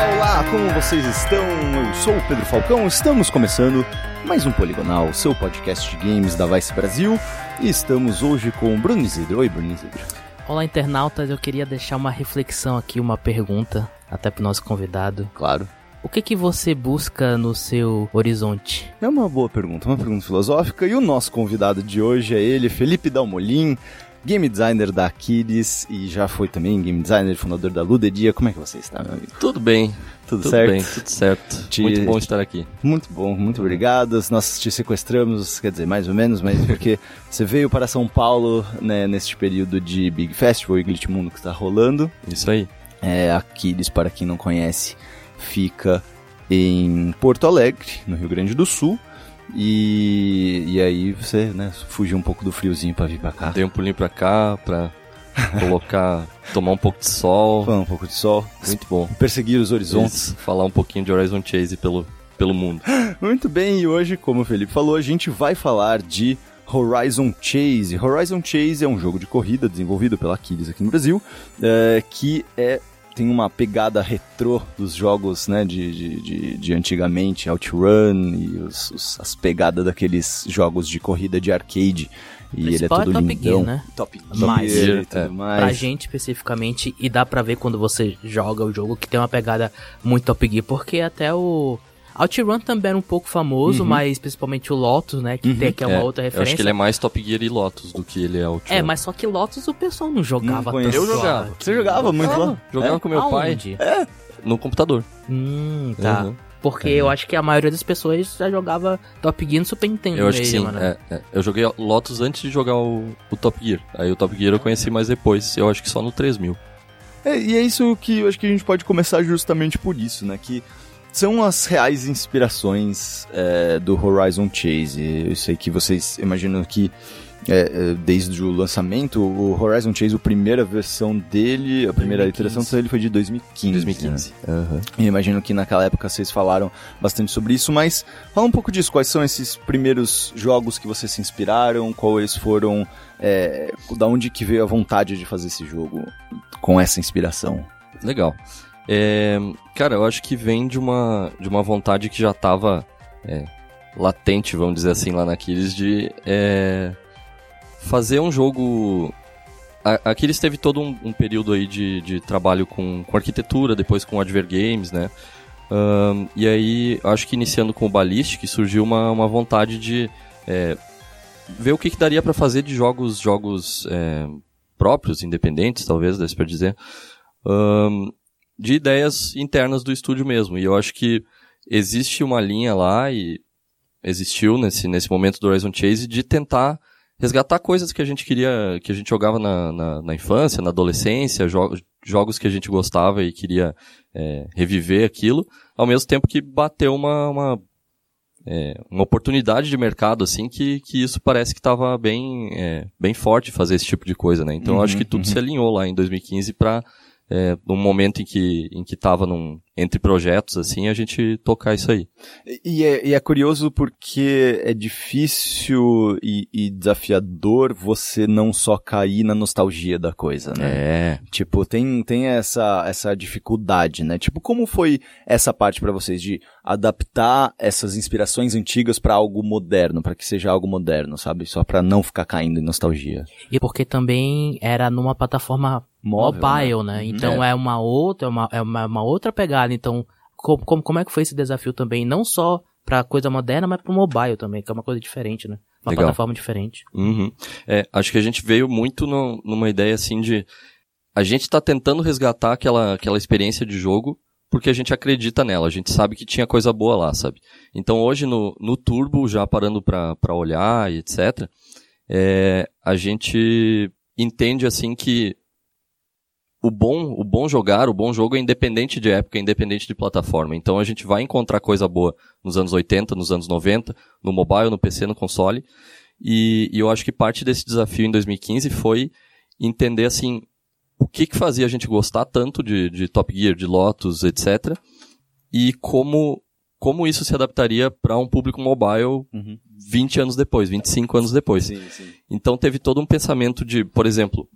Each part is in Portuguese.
Olá, olá, como vocês estão? Eu sou o Pedro Falcão, estamos começando mais um Poligonal, seu podcast de games da Vice Brasil, e estamos hoje com o Bruno Isidro. Oi, Bruno Isidro. Olá, internautas, eu queria deixar uma reflexão aqui, uma pergunta, até pro nosso convidado. Claro. O que que você busca no seu horizonte? É uma boa pergunta, uma pergunta filosófica, e o nosso convidado de hoje é ele, Felipe Dalmolin, game designer da Aquiles e já foi também game designer, fundador da Ludedia. Como é que você está, meu amigo? Tudo bem. Tudo, Tudo certo? bem, tudo certo. Te- Muito bom estar aqui. Muito bom, muito obrigado. Nós te sequestramos, quer dizer, mais ou menos, mas porque você veio para São Paulo né, neste período de Big Festival e Glitch Mundo que está rolando. Isso aí. É, Aquiles, para quem não conhece, fica em Porto Alegre, no Rio Grande do Sul. E, e aí você né, fugiu um pouco do friozinho para vir para cá. Dei um pulinho pra cá, pra colocar, tomar um pouco de sol. Foi um pouco de sol, Muito bom. perseguir os horizontes. Isso, Falar um pouquinho de Horizon Chase pelo, pelo mundo. Muito bem, e hoje, como o Felipe falou, a gente vai falar de Horizon Chase. Horizon Chase é um jogo de corrida desenvolvido pela Aquiles aqui no Brasil, é, que é tem uma pegada retrô dos jogos né, de, de, de, de antigamente, OutRun e os, os- as pegadas daqueles jogos de corrida de arcade. E ele é Principal é todo Top lindão. Gear, né? Top Mais. Gear e É. tudo mais. Pra gente especificamente, e dá pra ver quando você joga o jogo que tem uma pegada muito Top Gear, porque até o OutRun também era um pouco famoso, mas principalmente o Lotus, né, que tem que é uma É, outra eu acho referência. que ele é mais Top Gear e Lotus do que ele é o É, mas só que Lotus o pessoal não jogava Não tanto. Eu jogava. lá. Você jogava muito lá? Jogava É? com meu pai Aonde? no computador. Hum, tá. Uhum. Porque eu acho que a maioria das pessoas já jogava Top Gear no Super Nintendo Eu acho que sim. mesmo, né? é, é. Eu joguei Lotus antes de jogar o, o Top Gear. Aí o Top Gear eu conheci mais depois. Eu acho que só no 3000. É, e é isso que eu acho que a gente pode começar justamente por isso, né? Que são as reais inspirações é, do Horizon Chase. Eu sei que vocês imaginam que é, é, desde o lançamento, o Horizon Chase, a primeira versão dele, a primeira 2015. iteração dele foi de 2015. 2015. né? Aham. Eu imagino que naquela época vocês falaram bastante sobre isso, mas fala um pouco disso. Quais são esses primeiros jogos que vocês se inspiraram? Quais foram. É, da onde que veio a vontade de fazer esse jogo com essa inspiração? Legal. É, cara, eu acho que vem de uma, de uma vontade que já estava latente, vamos dizer assim, lá na Aquiles, de é, fazer um jogo. A Aquiles teve todo um, um período aí de, de trabalho com, com arquitetura, depois com Adver Games, né? Ahn, e aí, acho que iniciando com o Ballistic, surgiu uma, uma vontade de é, ver o que, que daria para fazer de jogos, jogos é, próprios, independentes, talvez, desse pra dizer, ahn, de ideias internas do estúdio mesmo. E eu acho que existe uma linha lá e existiu nesse, nesse momento do Horizon Chase de tentar resgatar coisas que a gente queria, que a gente jogava na, na, na infância, na adolescência, jo jogos que a gente gostava e queria é, reviver aquilo, ao mesmo tempo que bateu uma, uma, é, uma oportunidade de mercado, assim, que, que isso parece que estava bem, é, bem forte fazer esse tipo de coisa, né? Então eu acho que tudo se alinhou lá em 2015 para é, num momento em que em que tava num, entre projetos assim a gente tocar isso aí E é, e é curioso porque é difícil e, e desafiador você não só cair na nostalgia da coisa, né? é Tipo, tem, tem essa, essa dificuldade, né? Tipo, como foi essa parte pra vocês de adaptar essas inspirações antigas pra algo moderno, pra que seja algo moderno, sabe? Só pra não ficar caindo em nostalgia. E porque também era numa plataforma Móvel, mobile, né? né? Então é. uma outra, é uma, é uma, uma outra pegada. Então, como, como, como é que foi esse desafio também? Não só pra coisa moderna, mas pro mobile também, que é uma coisa diferente, né? Uma Legal. plataforma diferente. Uhum. É, acho que a gente veio muito no- numa ideia assim de a gente tá tentando resgatar aquela, aquela experiência de jogo porque a gente acredita nela, a gente sabe que tinha coisa boa lá, sabe? Então hoje no, no Turbo, já parando pra, pra olhar e etc, é, a gente entende assim que o bom, o bom jogar, o bom jogo é independente de época, é independente de plataforma. Então a gente vai encontrar coisa boa nos anos 80, nos anos 90, no mobile, no PC, no console. E, e eu acho que parte desse desafio em 2015 foi entender assim o que que fazia a gente gostar tanto de, de Top Gear, de Lotus, etc. E como como isso se adaptaria para um público mobile 20 anos depois, 25 anos depois. Sim, sim. Então teve todo um pensamento de, por exemplo,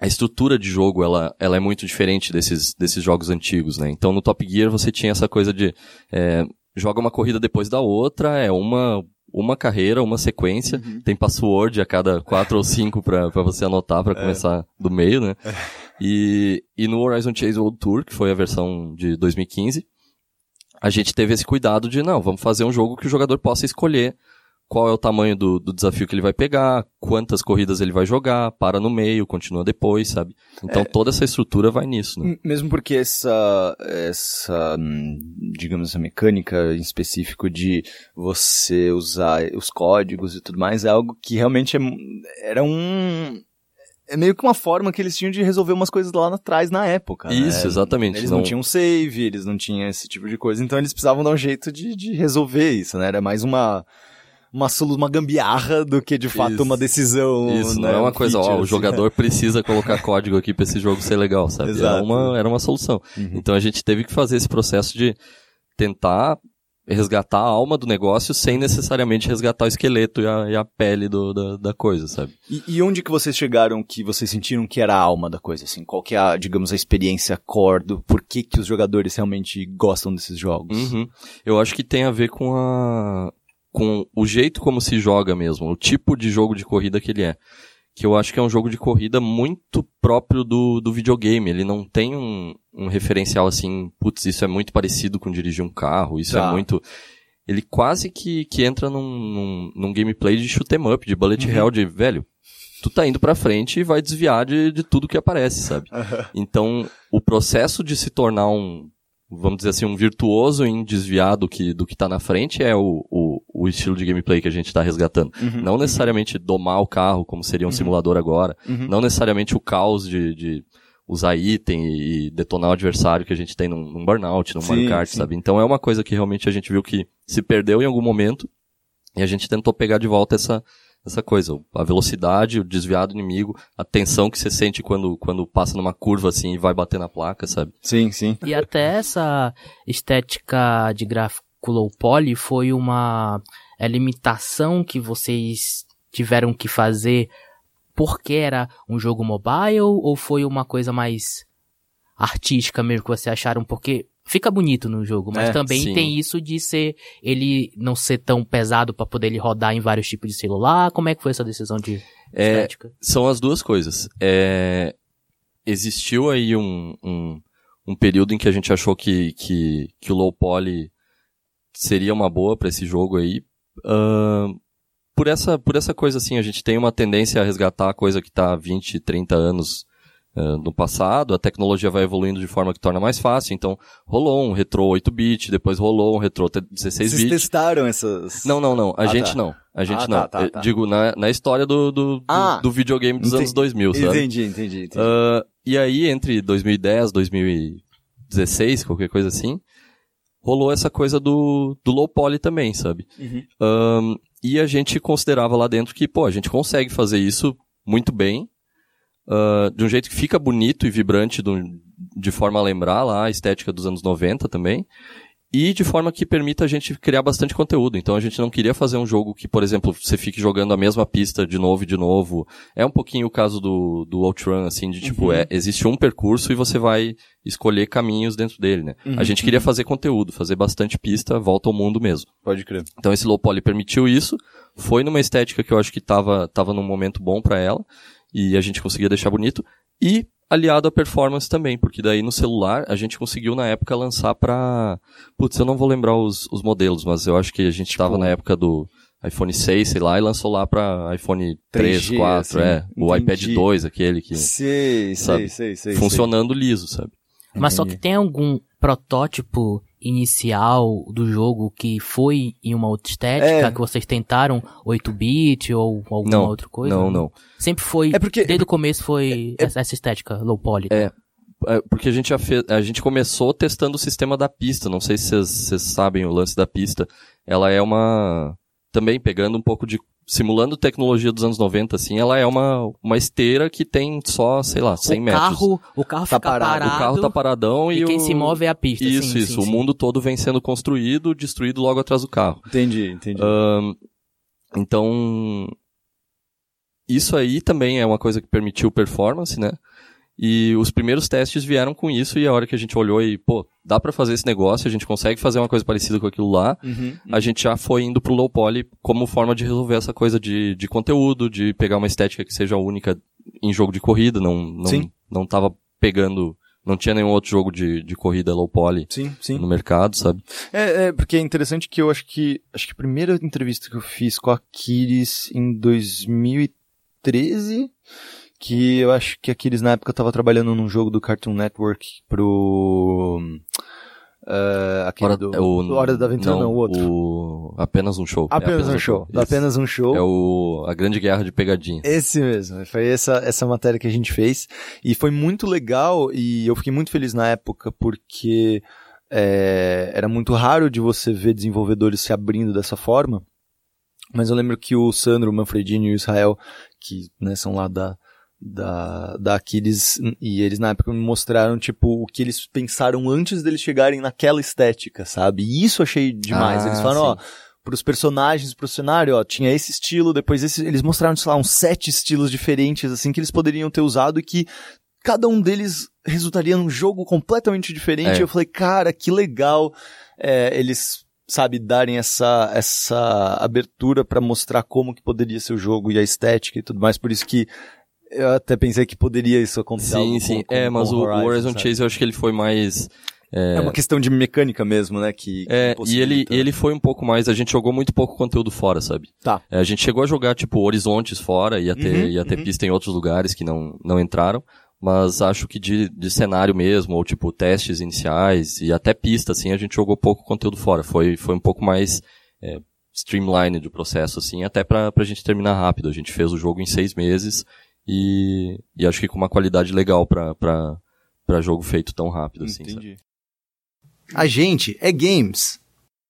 a estrutura de jogo, ela, ela é muito diferente desses, desses jogos antigos, né? Então no Top Gear você tinha essa coisa de, é, joga uma corrida depois da outra, é uma, uma carreira, uma sequência, uhum. tem password a cada quatro ou cinco para você anotar para é. começar do meio, né? É. E, e no Horizon Chase World Tour, que foi a versão de 2015, a gente teve esse cuidado de, não, vamos fazer um jogo que o jogador possa escolher qual é o tamanho do, do desafio que ele vai pegar, quantas corridas ele vai jogar, para no meio, continua depois, sabe? Então é, toda essa estrutura vai nisso, né? Mesmo porque essa, essa, digamos, essa mecânica em específico de você usar os códigos e tudo mais é algo que realmente é, era um, é meio que uma forma que eles tinham de resolver umas coisas lá atrás na época. Né? Isso, né? exatamente. Eles não... não... tinham save, eles não tinham esse tipo de coisa, então eles precisavam dar um jeito de, de resolver isso, né? Era mais uma uma, uma gambiarra do que de fato Isso. uma decisão. Isso, né? não é uma coisa, ó, o jogador precisa colocar código aqui para esse jogo ser legal, sabe? Exato. Era uma, era uma solução. Uhum. Então a gente teve que fazer esse processo de tentar resgatar a alma do negócio sem necessariamente resgatar o esqueleto e a, e a pele do, da, da, coisa, sabe? E, e, onde que vocês chegaram que vocês sentiram que era a alma da coisa, assim? Qual que é a, digamos, a experiência core do por que que os jogadores realmente gostam desses jogos? Uhum. Eu acho que tem a ver com a, com o jeito como se joga mesmo, o tipo de jogo de corrida que ele é. Que eu acho que é um jogo de corrida muito próprio do, do videogame. Ele não tem um, um referencial assim, putz, isso é muito parecido com dirigir um carro, isso é tá. é muito. Ele quase que, que entra num, num, num gameplay de shoot 'em up, de bullet uhum. hell, de velho. Tu tá indo pra frente e vai desviar de, de tudo que aparece, sabe? Então, o processo de se tornar um, vamos dizer assim, um virtuoso em desviar do que, do que tá na frente é o, o, o estilo de gameplay que a gente tá resgatando. Uhum, não necessariamente uhum. domar o carro, como seria um uhum. simulador agora. Uhum. Não necessariamente o caos de, de usar item e detonar o adversário que a gente tem num, num Burnout, num sim, Mario Kart, sim. sabe? Então é uma coisa que realmente a gente viu que se perdeu em algum momento e a gente tentou pegar de volta essa, essa coisa, a velocidade, o desviar do inimigo, a tensão que você sente quando, quando passa numa curva assim e vai bater na placa, sabe? Sim, sim. E até essa estética de gráfico low poly foi uma é, limitação que vocês tiveram que fazer porque era um jogo mobile ou foi uma coisa mais artística mesmo que vocês acharam? Porque fica bonito no jogo, mas é, também sim. tem isso de ser ele não ser tão pesado para poder ele rodar em vários tipos de celular. Como é que foi essa decisão de é, estética? São as duas coisas. É, existiu aí um, um, um, período em que a gente achou que, que, que o low poly seria uma boa para esse jogo aí. Uh, por essa, por essa coisa assim, a gente tem uma tendência a resgatar a coisa que está há 20, 30 anos uh, no passado, a tecnologia vai evoluindo de forma que torna mais fácil, então rolou um retrô 8-bit, depois rolou um retrô 16-bit. Vocês testaram essas... Não, não, não, a ah, gente tá. não. A gente ah, não. Tá, tá, tá. Digo, na, na história do, do, ah, do, do videogame dos entendi, anos 2000, sabe? Entendi, entendi, entendi. Uh, e aí, entre 2010 2016, qualquer coisa assim, rolou essa coisa do, do low poly também, sabe? Uhum. Um, e a gente considerava lá dentro que, pô, a gente consegue fazer isso muito bem, uh, de um jeito que fica bonito e vibrante, do, de forma a lembrar lá a estética dos anos 90 também, e de forma que permita a gente criar bastante conteúdo. Então a gente não queria fazer um jogo que, por exemplo, você fique jogando a mesma pista de novo e de novo. É um pouquinho o caso do, do Outrun, assim, de tipo, uhum. é, existe um percurso e você vai escolher caminhos dentro dele, né? Uhum. A gente queria fazer conteúdo, fazer bastante pista, volta ao mundo mesmo. Pode crer. Então esse low poly permitiu isso, foi numa estética que eu acho que tava, tava num momento bom para ela, e a gente conseguia deixar bonito, e aliado à performance também, porque daí no celular a gente conseguiu na época lançar pra. Putz, eu não vou lembrar os, os modelos, mas eu acho que a gente tipo... tava na época do iPhone 6, sei lá, e lançou lá pra iPhone 3, 3G, 4, assim, é. Entendi. O iPad 2, aquele que. Sei, sabe, sei, sei, sei. Funcionando sei. liso, sabe? Mas só que tem algum protótipo inicial do jogo que foi em uma outra estética, é. que vocês tentaram 8-bit ou alguma não, outra coisa? Não, não. Sempre foi, é porque, desde o começo foi é, é, essa estética low poly. É, é, porque a gente já fez, a gente começou testando o sistema da pista, não sei se vocês sabem o lance da pista. Ela é uma, também pegando um pouco de simulando tecnologia dos anos 90, assim, ela é uma, uma esteira que tem só, sei lá, 100 o metros. Carro, o carro tá fica parado, parado. O carro tá paradão e, e quem o... se move é a pista. Isso, sim, isso. Sim, o sim. mundo todo vem sendo construído, destruído logo atrás do carro. Entendi, entendi. Um, então, isso aí também é uma coisa que permitiu performance, né? E os primeiros testes vieram com isso e a hora que a gente olhou e, pô, dá para fazer esse negócio, a gente consegue fazer uma coisa parecida com aquilo lá, Uhum. a gente já foi indo pro low poly como forma de resolver essa coisa de, de conteúdo, de pegar uma estética que seja única em jogo de corrida, não, não, Sim. não tava pegando, não tinha nenhum outro jogo de, de corrida low poly Sim, sim. no mercado, sabe? É, é, porque é interessante que eu acho que acho que a primeira entrevista que eu fiz com a Kiris em 2013, que eu acho que a Kiris na época tava trabalhando num jogo do Cartoon Network pro eh, aquele do, é o, Hora da Aventura, não, o outro. o- apenas um show. É Apenas, um show. Isso. Apenas um show. É o, a grande guerra de pegadinha. Esse mesmo, foi essa, essa matéria que a gente fez. E foi muito legal e eu fiquei muito feliz na época porque é, era muito raro de você ver desenvolvedores se abrindo dessa forma. Mas eu lembro que o Sandro, o Manfredini e o Israel, que né, são lá da, da, da Aquiles, e eles na época me mostraram, tipo, o que eles pensaram antes deles chegarem naquela estética, sabe? E isso achei demais. Ah, eles falaram, ó, pros personagens, pro cenário, ó, tinha esse estilo, depois esse, eles mostraram, sei lá, uns sete estilos diferentes, assim, que eles poderiam ter usado e que cada um deles resultaria num jogo completamente diferente. É. Eu falei, cara, que legal é, eles, sabe, darem essa, essa abertura pra mostrar como que poderia ser o jogo e a estética e tudo mais, por isso que eu até pensei que poderia isso acontecer. Sim, sim. com- é, com- mas com o Horizon, Horizon sabe? Chase eu acho que ele foi mais. É uma questão de mecânica mesmo, né? Que, que É, e ele, possibilita. ele foi um pouco mais. A gente jogou muito pouco conteúdo fora, sabe? Tá. É, a gente chegou a jogar, tipo, horizontes fora, ia ter, Uhum, ia ter uhum. pista em outros lugares que não, não entraram. Mas acho que de, de cenário mesmo, ou tipo, testes iniciais, e até pista, assim, a gente jogou pouco conteúdo fora. Foi, foi um pouco mais é, streamlined o processo, assim, até pra, pra gente terminar rápido. A gente fez o jogo em seis meses, e, e acho que com uma qualidade legal pra, pra, pra jogo feito tão rápido, assim, sabe? Entendi. A gente é games.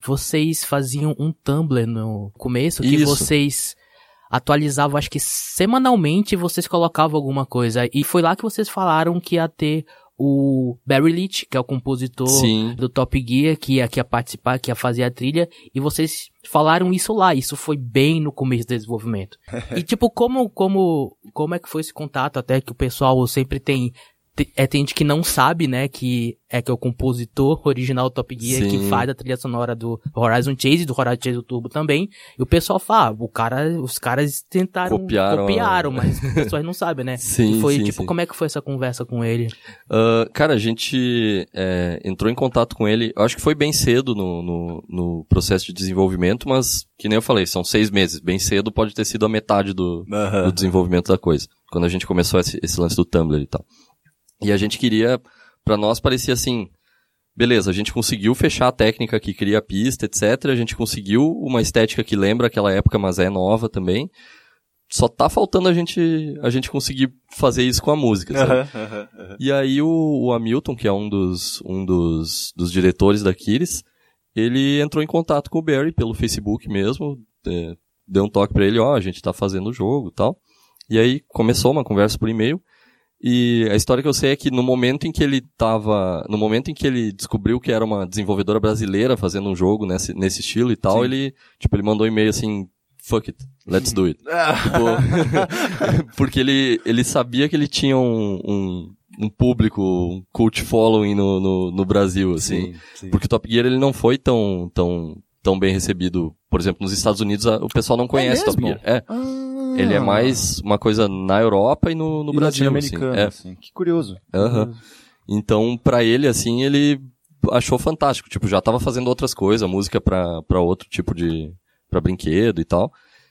Vocês faziam um Tumblr no começo que Isso. vocês atualizavam, acho que semanalmente vocês colocavam alguma coisa. E foi lá que vocês falaram que ia ter o Barry Leach, que é o compositor Sim. do Top Gear, que ia, que ia participar, que ia fazer a trilha, e vocês falaram isso lá, isso foi bem no começo do desenvolvimento. e tipo, como, como, como é que foi esse contato, até que o pessoal sempre tem, te- é, tem gente que não sabe, né, que é que é o compositor original do Top Gear, que Sim. faz a trilha sonora do Horizon Chase, do Horizon Chase do Turbo também, e o pessoal fala, ah, o cara, os caras tentaram, Copiaram a- copiaram mas as pessoas não sabem, né? Sim, e foi, sim, tipo, sim. como é que foi essa conversa com ele? Ah, cara, a gente é, entrou em contato com ele, eu acho que foi bem cedo no, no, no processo de desenvolvimento, mas, que nem eu falei, são seis meses. Bem cedo pode ter sido a metade do, do desenvolvimento da coisa. Quando a gente começou esse, esse lance do Tumblr e tal. E a gente queria, pra nós parecia assim, beleza, a gente conseguiu fechar a técnica que cria a pista, etc. A gente conseguiu uma estética que lembra aquela época, mas é nova também. Só tá faltando a gente, a gente conseguir fazer isso com a música, sabe? E aí o, o Hamilton, que é um dos, um dos, dos diretores da Kiris, ele entrou em contato com o Barry pelo Facebook mesmo, é, deu um toque pra ele, ó, a gente tá fazendo o jogo tal. E aí começou uma conversa por e-mail. E a história que eu sei é que no momento em que ele tava, no momento em que ele descobriu que era uma desenvolvedora brasileira fazendo um jogo nesse, nesse estilo e tal, Sim. ele, tipo, ele mandou um e-mail assim, fuck it, let's do it. Tipo, porque ele, ele sabia que ele tinha um, um, um público, um cult following no, no, no Brasil, assim. sim. Porque o Top Gear ele não foi tão, tão, tão bem recebido. Por exemplo, nos Estados Unidos a- o pessoal não conhece Top mesmo? Gear. É. Ele é mais uma coisa na Europa e no, no E Brasil, assim. latino-americano, É. assim. Que curioso. Então, pra ele, assim, ele achou fantástico. Tipo, já tava fazendo outras coisas, música pra, pra outro tipo de... pra brinquedo e tal.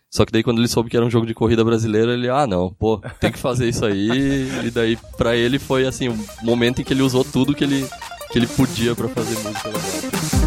Só que daí quando ele soube que era um jogo de corrida brasileira, ele, ah, não, pô, tem que fazer isso aí. e daí, pra ele, foi, assim, o momento em que ele usou tudo que ele, que ele podia pra fazer música legal.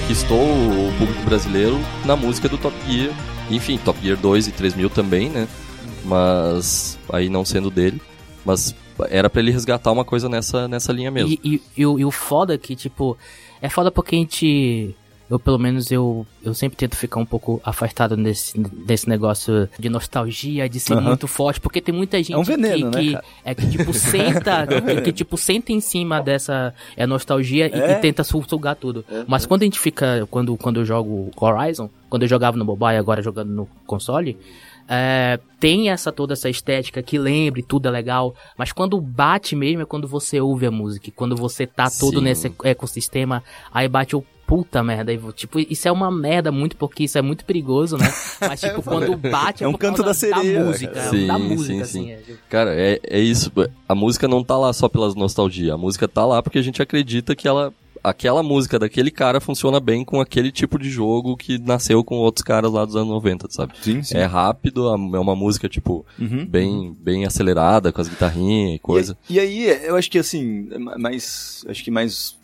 Conquistou o público brasileiro na música do Top Gear. Enfim, Top Gear 2 e 3000 também, né? Mas aí não sendo dele. Mas era para ele resgatar uma coisa nessa, nessa linha mesmo. E, e, e, o, e o foda é que, tipo, é foda porque a gente eu pelo menos eu, eu sempre tento ficar um pouco afastado desse, desse negócio de nostalgia, de ser uhum. muito forte, porque tem muita gente é um veneno, que, né, que é que tipo senta, que, que, tipo senta em cima dessa é nostalgia é. E, e, tenta sugar tudo. É. Mas quando a gente fica quando quando eu jogo Horizon, quando eu jogava no mobile, agora jogando no console, é, tem essa toda essa estética que lembre, tudo é legal, mas quando bate mesmo é quando você ouve a música, quando você tá todo Sim. nesse ecossistema, aí bate o puta merda. E, tipo, isso é uma merda muito, porque isso é muito perigoso, né? Mas, tipo, quando bate é, é um canto da sereia. Da música, sim, da música, sim, assim. Sim. É, tipo... Cara, é, é isso. A música não tá lá só pela nostalgia. A música tá lá porque a gente acredita que ela aquela música daquele cara funciona bem com aquele tipo de jogo que nasceu com outros caras lá dos anos 90, sabe? Sim, sim. É rápido, é uma música, tipo, uhum. bem, bem acelerada, com as guitarrinhas e coisa. E, e, aí, eu acho que assim, mais, acho que mais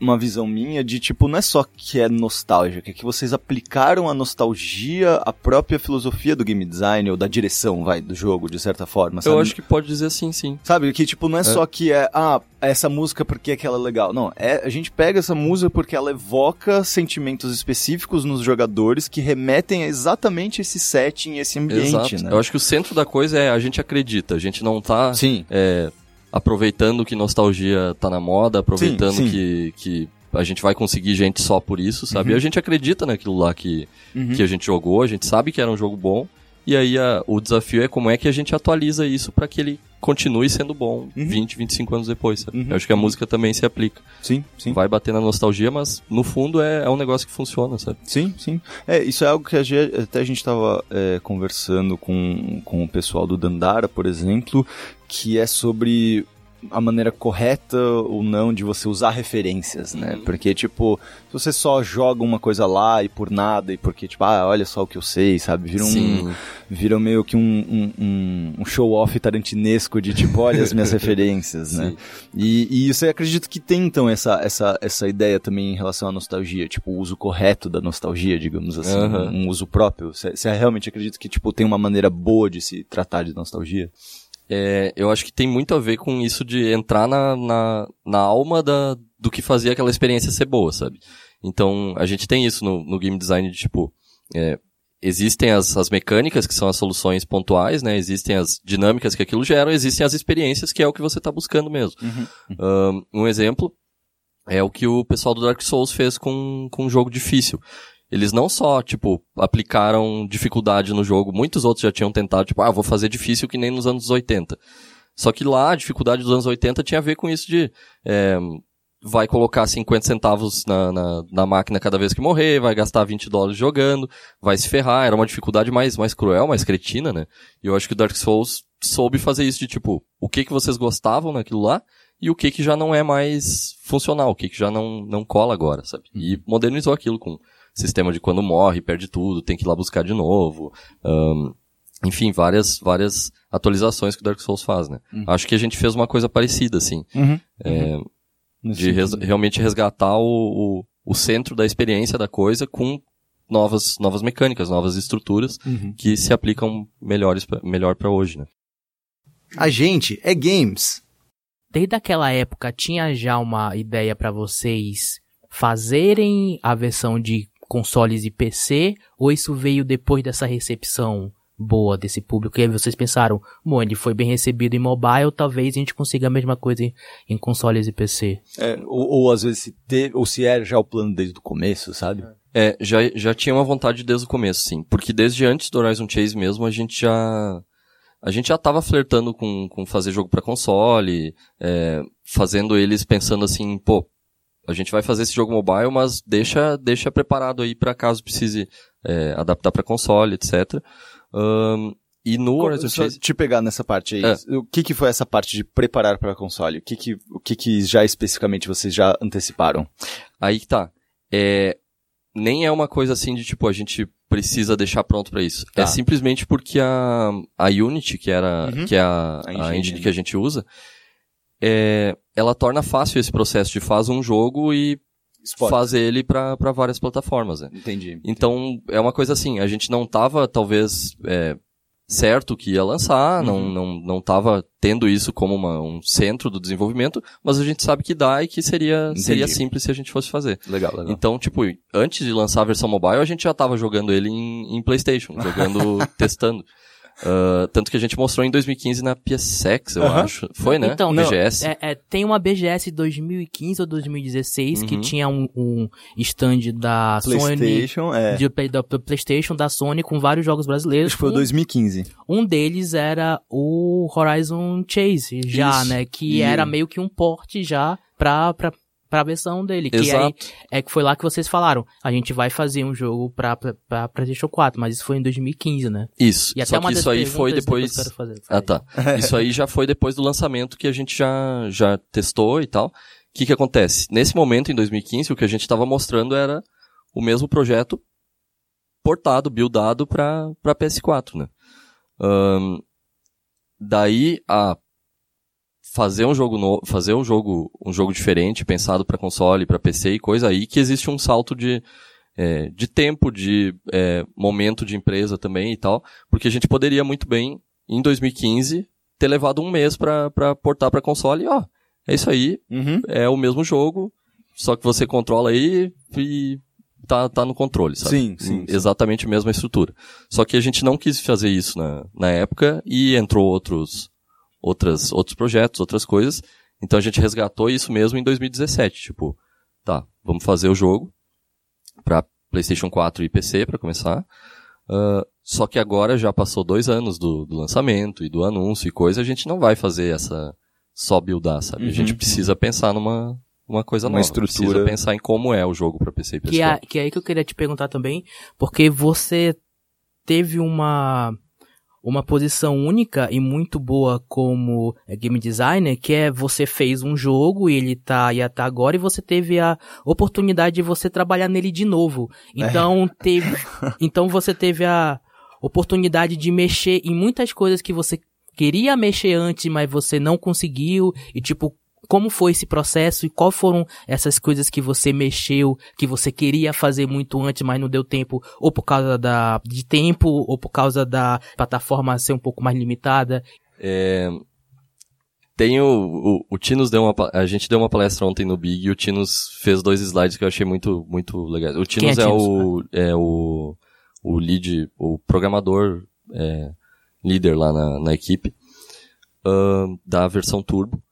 uma visão minha de tipo, não é só que é nostálgica, é que vocês aplicaram a nostalgia à própria filosofia do game design ou da direção, vai, do jogo, de certa forma, sabe? Eu acho que pode dizer assim, sim. Sabe, que tipo, não é, é. só que é, ah, essa música porque aquela é legal. Não, é, a gente pega essa música porque ela evoca sentimentos específicos nos jogadores que remetem a exatamente esse setting, esse ambiente, Exato. né? Eu acho que o centro da coisa é a gente acredita, a gente não tá... Sim. É, aproveitando que nostalgia tá na moda, aproveitando sim, sim. Que, que a gente vai conseguir gente só por isso, sabe? Uhum. E a gente acredita naquilo lá que, uhum. que a gente jogou, a gente sabe que era um jogo bom. E aí a, o desafio é como é que a gente atualiza isso para que ele continue sendo bom uhum. 20, 25 anos depois, sabe? Uhum. Eu acho que a música também se aplica. Sim, sim. Vai bater na nostalgia, mas no fundo é, é um negócio que funciona, sabe? Sim, sim. É, isso é algo que a gente, até a gente tava é, conversando com, com o pessoal do Dandara, por exemplo, que é sobre a maneira correta ou não de você usar referências, né? Uhum. Porque, tipo, se você só joga uma coisa lá e por nada, e porque, tipo, ah, olha só o que eu sei, sabe? Vira um, vira meio que um, um, um show-off tarantinesco de, tipo, olha as minhas referências, né? E, e você acredita que tem, então, essa, essa, essa ideia também em relação à nostalgia, tipo, o uso correto da nostalgia, digamos assim, uhum. um uso próprio? Você, você realmente acredita que, tipo, tem uma maneira boa de se tratar de nostalgia? É, eu acho que tem muito a ver com isso de entrar na, na, na alma da, do que fazia aquela experiência ser boa, sabe? Então, a gente tem isso no, no game design de tipo, é, existem as, as mecânicas, que são as soluções pontuais, né? Existem as dinâmicas que aquilo gera, existem as experiências, que é o que você está buscando mesmo. Uhum. Um, um exemplo é o que o pessoal do Dark Souls fez com, com um jogo difícil. Eles não só, tipo, aplicaram dificuldade no jogo, muitos outros já tinham tentado, tipo, ah, vou fazer difícil que nem nos anos 80. Só que lá, a dificuldade dos anos 80 tinha a ver com isso de, é, vai colocar 50 centavos na, na, na, máquina cada vez que morrer, vai gastar 20 dólares jogando, vai se ferrar, era uma dificuldade mais, mais cruel, mais cretina, né? E eu acho que o Dark Souls soube fazer isso de tipo, o que que vocês gostavam naquilo lá, e o que que já não é mais funcional, o que que já não, não cola agora, sabe? E modernizou aquilo com sistema de quando morre, perde tudo, tem que ir lá buscar de novo. Um, enfim, várias, várias atualizações que o Dark Souls faz, né? Uhum. Acho que a gente fez uma coisa parecida, assim. Uhum. É, uhum. De res, realmente resgatar o, o, o, centro da experiência da coisa com novas, novas mecânicas, novas estruturas uhum. que se aplicam melhores pra, melhor para hoje, né? A gente é games. Desde aquela época tinha já uma ideia para vocês fazerem a versão de consoles e PC, ou isso veio depois dessa recepção boa desse público? E aí vocês pensaram, bom, ele foi bem recebido em mobile, talvez a gente consiga a mesma coisa em, em consoles e PC. É, ou, ou, às vezes se teve, ou se era já o plano desde o começo, sabe? É, já, já tinha uma vontade desde o começo, sim. Porque desde antes do Horizon Chase mesmo, a gente já... A gente já tava flertando com, com fazer jogo para console, é, fazendo eles pensando assim, pô, a gente vai fazer esse jogo mobile, mas deixa, deixa preparado aí para caso precise é, adaptar para console, etc. Um, e no Horizon Chase... te pegar nessa parte aí. É. O que que foi essa parte de preparar para console? O que que, o que que já especificamente vocês já anteciparam? Aí que tá. É, nem é uma coisa assim de tipo, a gente precisa deixar pronto para isso. Tá. É simplesmente porque a, a Unity, que era, uhum. que é a, a, engine, a engine que a gente usa, é, ela torna fácil esse processo de faz um jogo e fazer ele para várias plataformas, né? Entendi. Então, é uma coisa assim, a gente não tava, talvez, é, certo que ia lançar, não, Uhum. não, não tava tendo isso como uma- um centro do desenvolvimento, mas a gente sabe que dá e que seria, seria Entendi. simples se a gente fosse fazer. Legal, legal. Então, tipo, antes de lançar a versão mobile, a gente já tava jogando ele em, em PlayStation, jogando, testando. Ah, tanto que a gente mostrou em 2015 na PSX, eu acho. Foi, né? Então, BGS. É, é, tem uma BGS 2015 ou 2016 que Uhum. tinha um, um stand da Sony, PlayStation, é. de, da PlayStation, da Sony, com vários jogos brasileiros. Acho que foi Um- 2015. Um deles era o Horizon Chase, já, Isso. né? Que E- era meio que um porte já pra, pra, pra versão dele. Que aí, Exato. é que foi lá que vocês falaram. A gente vai fazer um jogo pra, pra, pra PlayStation 4, mas isso foi em 2015, né? Isso. E até Só uma que isso aí foi depois. quero fazer. Ah, tá. Isso aí já foi depois do lançamento que a gente já, já testou e tal. O que que acontece? Nesse momento, em 2015, o que a gente estava mostrando era o mesmo projeto portado, buildado para para PS4, né? Ahn, daí a fazer um jogo novo, fazer um jogo um jogo diferente, pensado para console, para PC e coisa aí que existe um salto de é, de tempo, de é, momento de empresa também e tal, porque a gente poderia muito bem em 2015 ter levado um mês para portar para console e ó, é isso aí, Uhum. é o mesmo jogo, só que você controla aí e tá, tá no controle, sabe? Sim, sim, sim. Exatamente a mesma estrutura. Só que a gente não quis fazer isso na, na época e entrou outros, outras, outros projetos, outras coisas. Então a gente resgatou isso mesmo em 2017. Tipo, tá, vamos fazer o jogo para PlayStation 4 e PC para começar. Ah, só que agora já passou dois anos do, do lançamento e do anúncio e coisa, a gente não vai fazer essa só buildar, sabe? A gente Uhum. precisa pensar numa uma coisa Uma nova. estrutura. Precisa pensar em como é o jogo para PC e PS4. Que é, que é aí que eu queria te perguntar também, porque você teve uma uma posição única e muito boa como eh, game designer, que é você fez um jogo e ele tá aí até agora e você teve a oportunidade de você trabalhar nele de novo. Então teve, então você teve a oportunidade de mexer em muitas coisas que você queria mexer antes, mas você não conseguiu e tipo como foi esse processo e qual foram essas coisas que você mexeu, que você queria fazer muito antes, mas não deu tempo, ou por causa da, de tempo, ou por causa da plataforma ser um pouco mais limitada. É, tem o, o, o Tinos deu uma, a gente deu uma palestra ontem no Big e o Tinos fez dois slides que eu achei muito, muito legais. O é Tinos é, Tinos? o, é o, o lead, o programador, é, líder lá na, na equipe, ahn, da versão Turbo.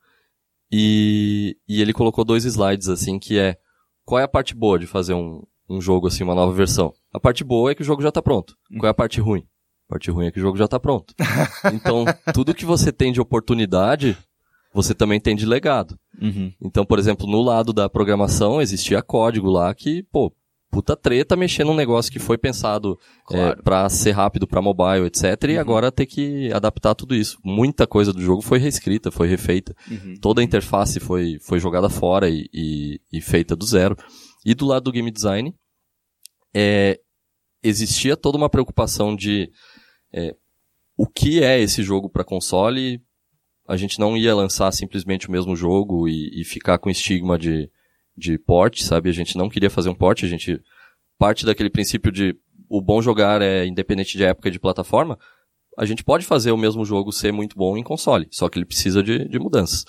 E, e ele colocou dois slides assim que é, qual é a parte boa de fazer um, um jogo assim, uma nova versão? A parte boa é que o jogo já tá pronto. Qual é a parte ruim? A parte ruim é que o jogo já tá pronto. Então, tudo que você tem de oportunidade, você também tem de legado. Uhum. Então, por exemplo, no lado da programação, existia código lá que, pô, puta treta mexer num negócio que foi pensado Claro. é, para ser rápido para mobile, etc. E agora ter que adaptar tudo isso. Muita coisa do jogo foi reescrita, foi refeita. Uhum. Toda a interface foi, foi jogada fora e, e, e feita do zero. E do lado do game design, é, existia toda uma preocupação de é, o que é esse jogo para console. A gente não ia lançar simplesmente o mesmo jogo e, e ficar com estigma de, de porte, sabe? A gente não queria fazer um porte, a gente parte daquele princípio de o bom jogar é independente de época e de plataforma. A gente pode fazer o mesmo jogo ser muito bom em console, só que ele precisa de, de mudanças.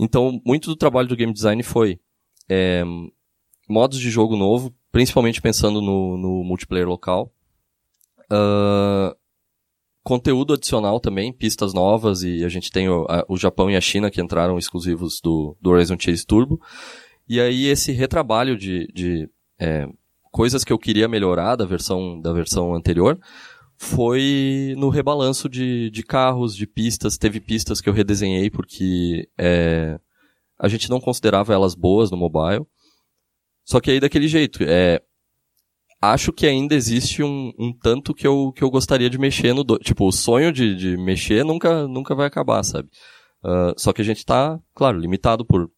Então, muito do trabalho do game design foi é, modos de jogo novo, principalmente pensando no, no multiplayer local. Ah, conteúdo adicional também, pistas novas, e a gente tem o, a- o Japão e a China que entraram exclusivos do, do Horizon Chase Turbo. E aí esse retrabalho de, de é, coisas que eu queria melhorar da versão, da versão anterior foi no rebalanço de, de carros, de pistas. Teve pistas que eu redesenhei porque é, a gente não considerava elas boas no mobile. Só que aí daquele jeito, é, acho que ainda existe um, um tanto que eu, que eu gostaria de mexer no... Do... Tipo, o sonho de, de mexer nunca, nunca vai acabar, sabe? Ah, só que a gente tá, claro, limitado por...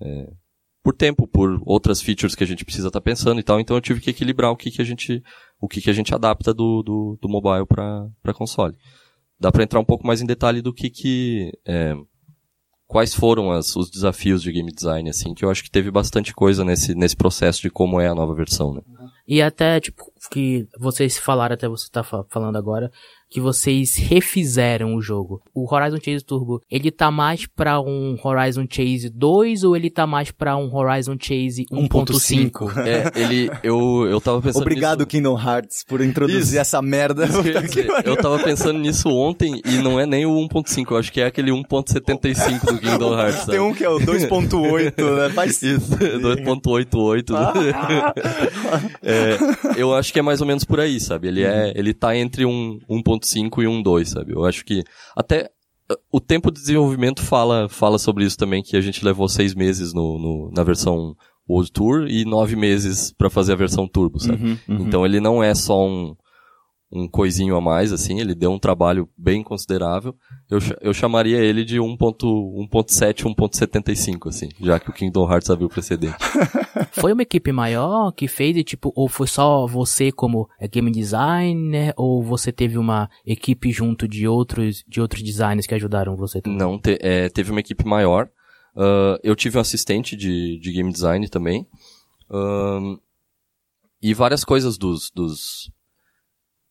é, por tempo, por outras features que a gente precisa estar pensando e tal, então eu tive que equilibrar o que, que a gente, o que, que a gente adapta do, do, do mobile para console. Dá para entrar um pouco mais em detalhe do que que, é, quais foram as, os desafios de game design, assim, que eu acho que teve bastante coisa nesse, nesse processo de como é a nova versão, né? E até, tipo, que vocês falaram, até você tá falando agora, que vocês refizeram o jogo. O Horizon Chase Turbo, ele tá mais para um Horizon Chase 2 ou ele tá mais para um Horizon Chase 1.5? é, ele, eu, eu tava pensando Obrigado, nisso... Kingdom Hearts, por introduzir Isso. essa merda. Dizer. eu tava pensando nisso ontem e não é nem o 1.5, eu acho que é aquele 1.75 do Kingdom Hearts. Sabe? Tem um que é o 2.8, né? Faz Isso, 2.88. né? é, eu acho que é mais ou menos por aí, sabe? Ele é, ele tá entre um 1.5 e um 2, sabe? Eu acho que até uh, o tempo de desenvolvimento fala, fala sobre isso também, que a gente levou seis meses no, no na versão World Tour e nove meses para fazer a versão Turbo, sabe? Uhum, uhum. Então ele não é só um, um coisinho a mais, assim, ele deu um trabalho bem considerável. Eu, eu chamaria ele de 1.7, 1.75, assim, já que o Kingdom Hearts havia o precedente. Foi uma equipe maior que fez, tipo, ou foi só você como é, game designer, ou você teve uma equipe junto de outros, de outros designers que ajudaram você também? Não, te- é, teve uma equipe maior. Ah, eu tive um assistente de, de game design também. Ahn, e várias coisas dos, dos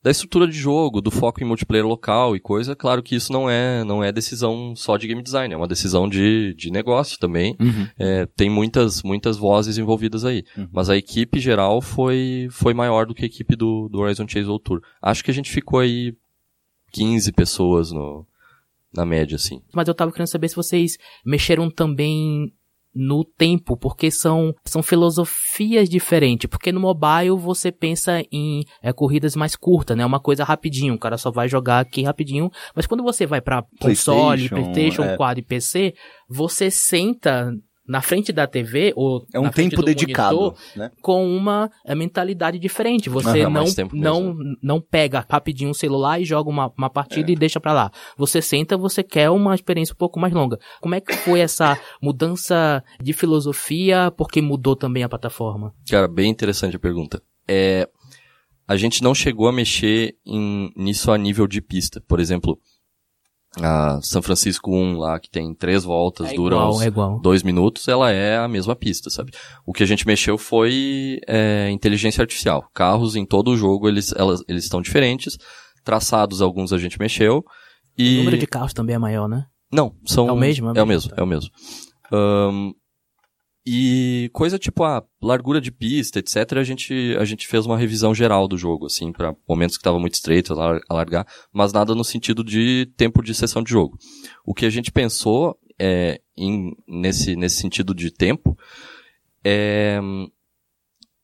da estrutura de jogo, do foco em multiplayer local e coisa. Claro que isso não é não é decisão só de game design, é uma decisão de, de negócio também. Uhum. É, tem muitas muitas vozes envolvidas aí. Uhum. Mas a equipe geral foi foi maior do que a equipe do, do Horizon Chase World Tour. Acho que a gente ficou aí 15 pessoas no, na média, assim. Mas eu tava querendo saber se vocês mexeram também no tempo, porque são, são filosofias diferentes. Porque no mobile você pensa em é, corridas mais curtas, né? Uma coisa rapidinho, o cara só vai jogar aqui rapidinho. Mas quando você vai pra console, PlayStation, PlayStation, é. quad e PC, você senta na frente da TV ou É um tempo do dedicado, monitor né? com uma é, mentalidade diferente. Você Aham, não, mais tempo não, não pega rapidinho o celular e joga uma, uma partida e deixa pra lá. Você senta, você quer uma experiência um pouco mais longa. Como é que foi essa mudança de filosofia, porque mudou também a plataforma? Cara, bem interessante a pergunta. É, a gente não chegou a mexer em, nisso a nível de pista. Por exemplo, a São Francisco 1 lá, que tem três voltas, É dura igual, uns é igual. dois minutos, ela é a mesma pista, sabe? O que a gente mexeu foi é, inteligência artificial. Carros em todo o jogo, eles elas, eles estão diferentes. Traçados, alguns a gente mexeu. E... O número de carros também é maior, né? Não, são... É o mesmo? É o mesmo, é o mesmo. Ahn, e coisa tipo a largura de pista, etc, a gente, a gente fez uma revisão geral do jogo, assim, para momentos que estavam muito estreitos, alar- alargar, mas nada no sentido de tempo de sessão de jogo. O que a gente pensou é, em, nesse, nesse sentido de tempo é...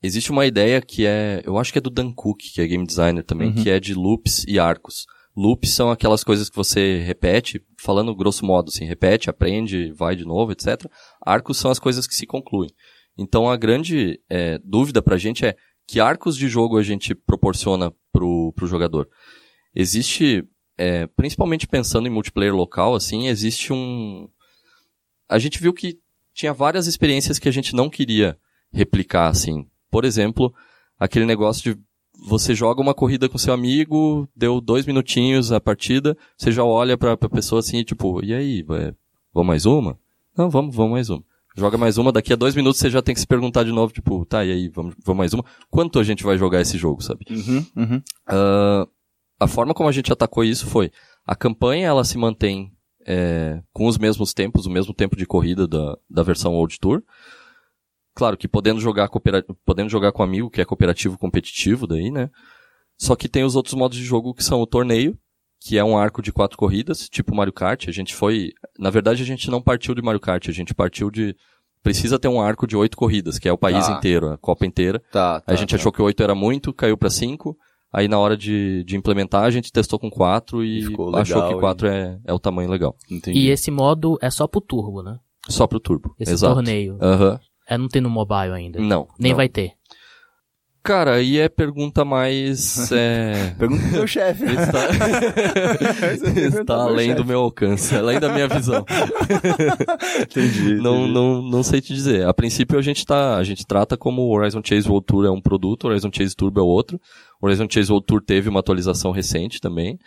Existe uma ideia que é, eu acho que é do Dan Cook, que é game designer também, Uhum. que é de loops e arcos. Loops são aquelas coisas que você repete, falando grosso modo, assim, repete, aprende, vai de novo, etc. Arcos são as coisas que se concluem. Então a grande é, dúvida pra gente é que arcos de jogo a gente proporciona pro, jogador. Existe, é, principalmente pensando em multiplayer local, assim, existe um... A gente viu que tinha várias experiências que a gente não queria replicar, assim. Por exemplo, aquele negócio de você joga uma corrida com seu amigo, deu dois minutinhos a partida, você já olha pra, pra pessoa assim, tipo, e aí, é, vamos mais uma? Não, vamos, vamos mais uma. Joga mais uma, daqui a dois minutos você já tem que se perguntar de novo, tipo, tá, e aí, vamos, vamos mais uma? Quanto a gente vai jogar esse jogo, sabe? Uhum, uhum. Ah, a forma como a gente atacou isso foi, a campanha ela se mantém é, com os mesmos tempos, o mesmo tempo de corrida da, da versão Old Tour. Claro que podendo jogar, coopera- podendo jogar com amigo, que é cooperativo competitivo daí, né? Só que tem os outros modos de jogo que são o torneio, que é um arco de quatro corridas, tipo Mario Kart. A gente foi, na verdade a gente não partiu de Mario Kart, a gente partiu de, precisa ter um arco de oito corridas, que é o país Tá. inteiro, a Copa inteira. Tá, tá, a gente tá. achou que oito era muito, caiu pra cinco. Aí na hora de, de implementar a gente testou com quatro e, ficou achou legal, que quatro é, é o tamanho legal. Entendi. E esse modo é só pro turbo, né? Só pro turbo. Esse Exato. torneio. Aham. É, não tem no mobile ainda. Não. Nem não. vai ter. Cara, aí é pergunta mais. É... Pergunta pro meu chefe. está, está além do meu alcance, além da minha visão. Entendi. Não, entendi. não, não sei te dizer. A princípio a gente tá, a gente trata como o Horizon Chase World Tour é um produto, o Horizon Chase Turbo é outro. O Horizon Chase World Tour teve uma atualização recente também,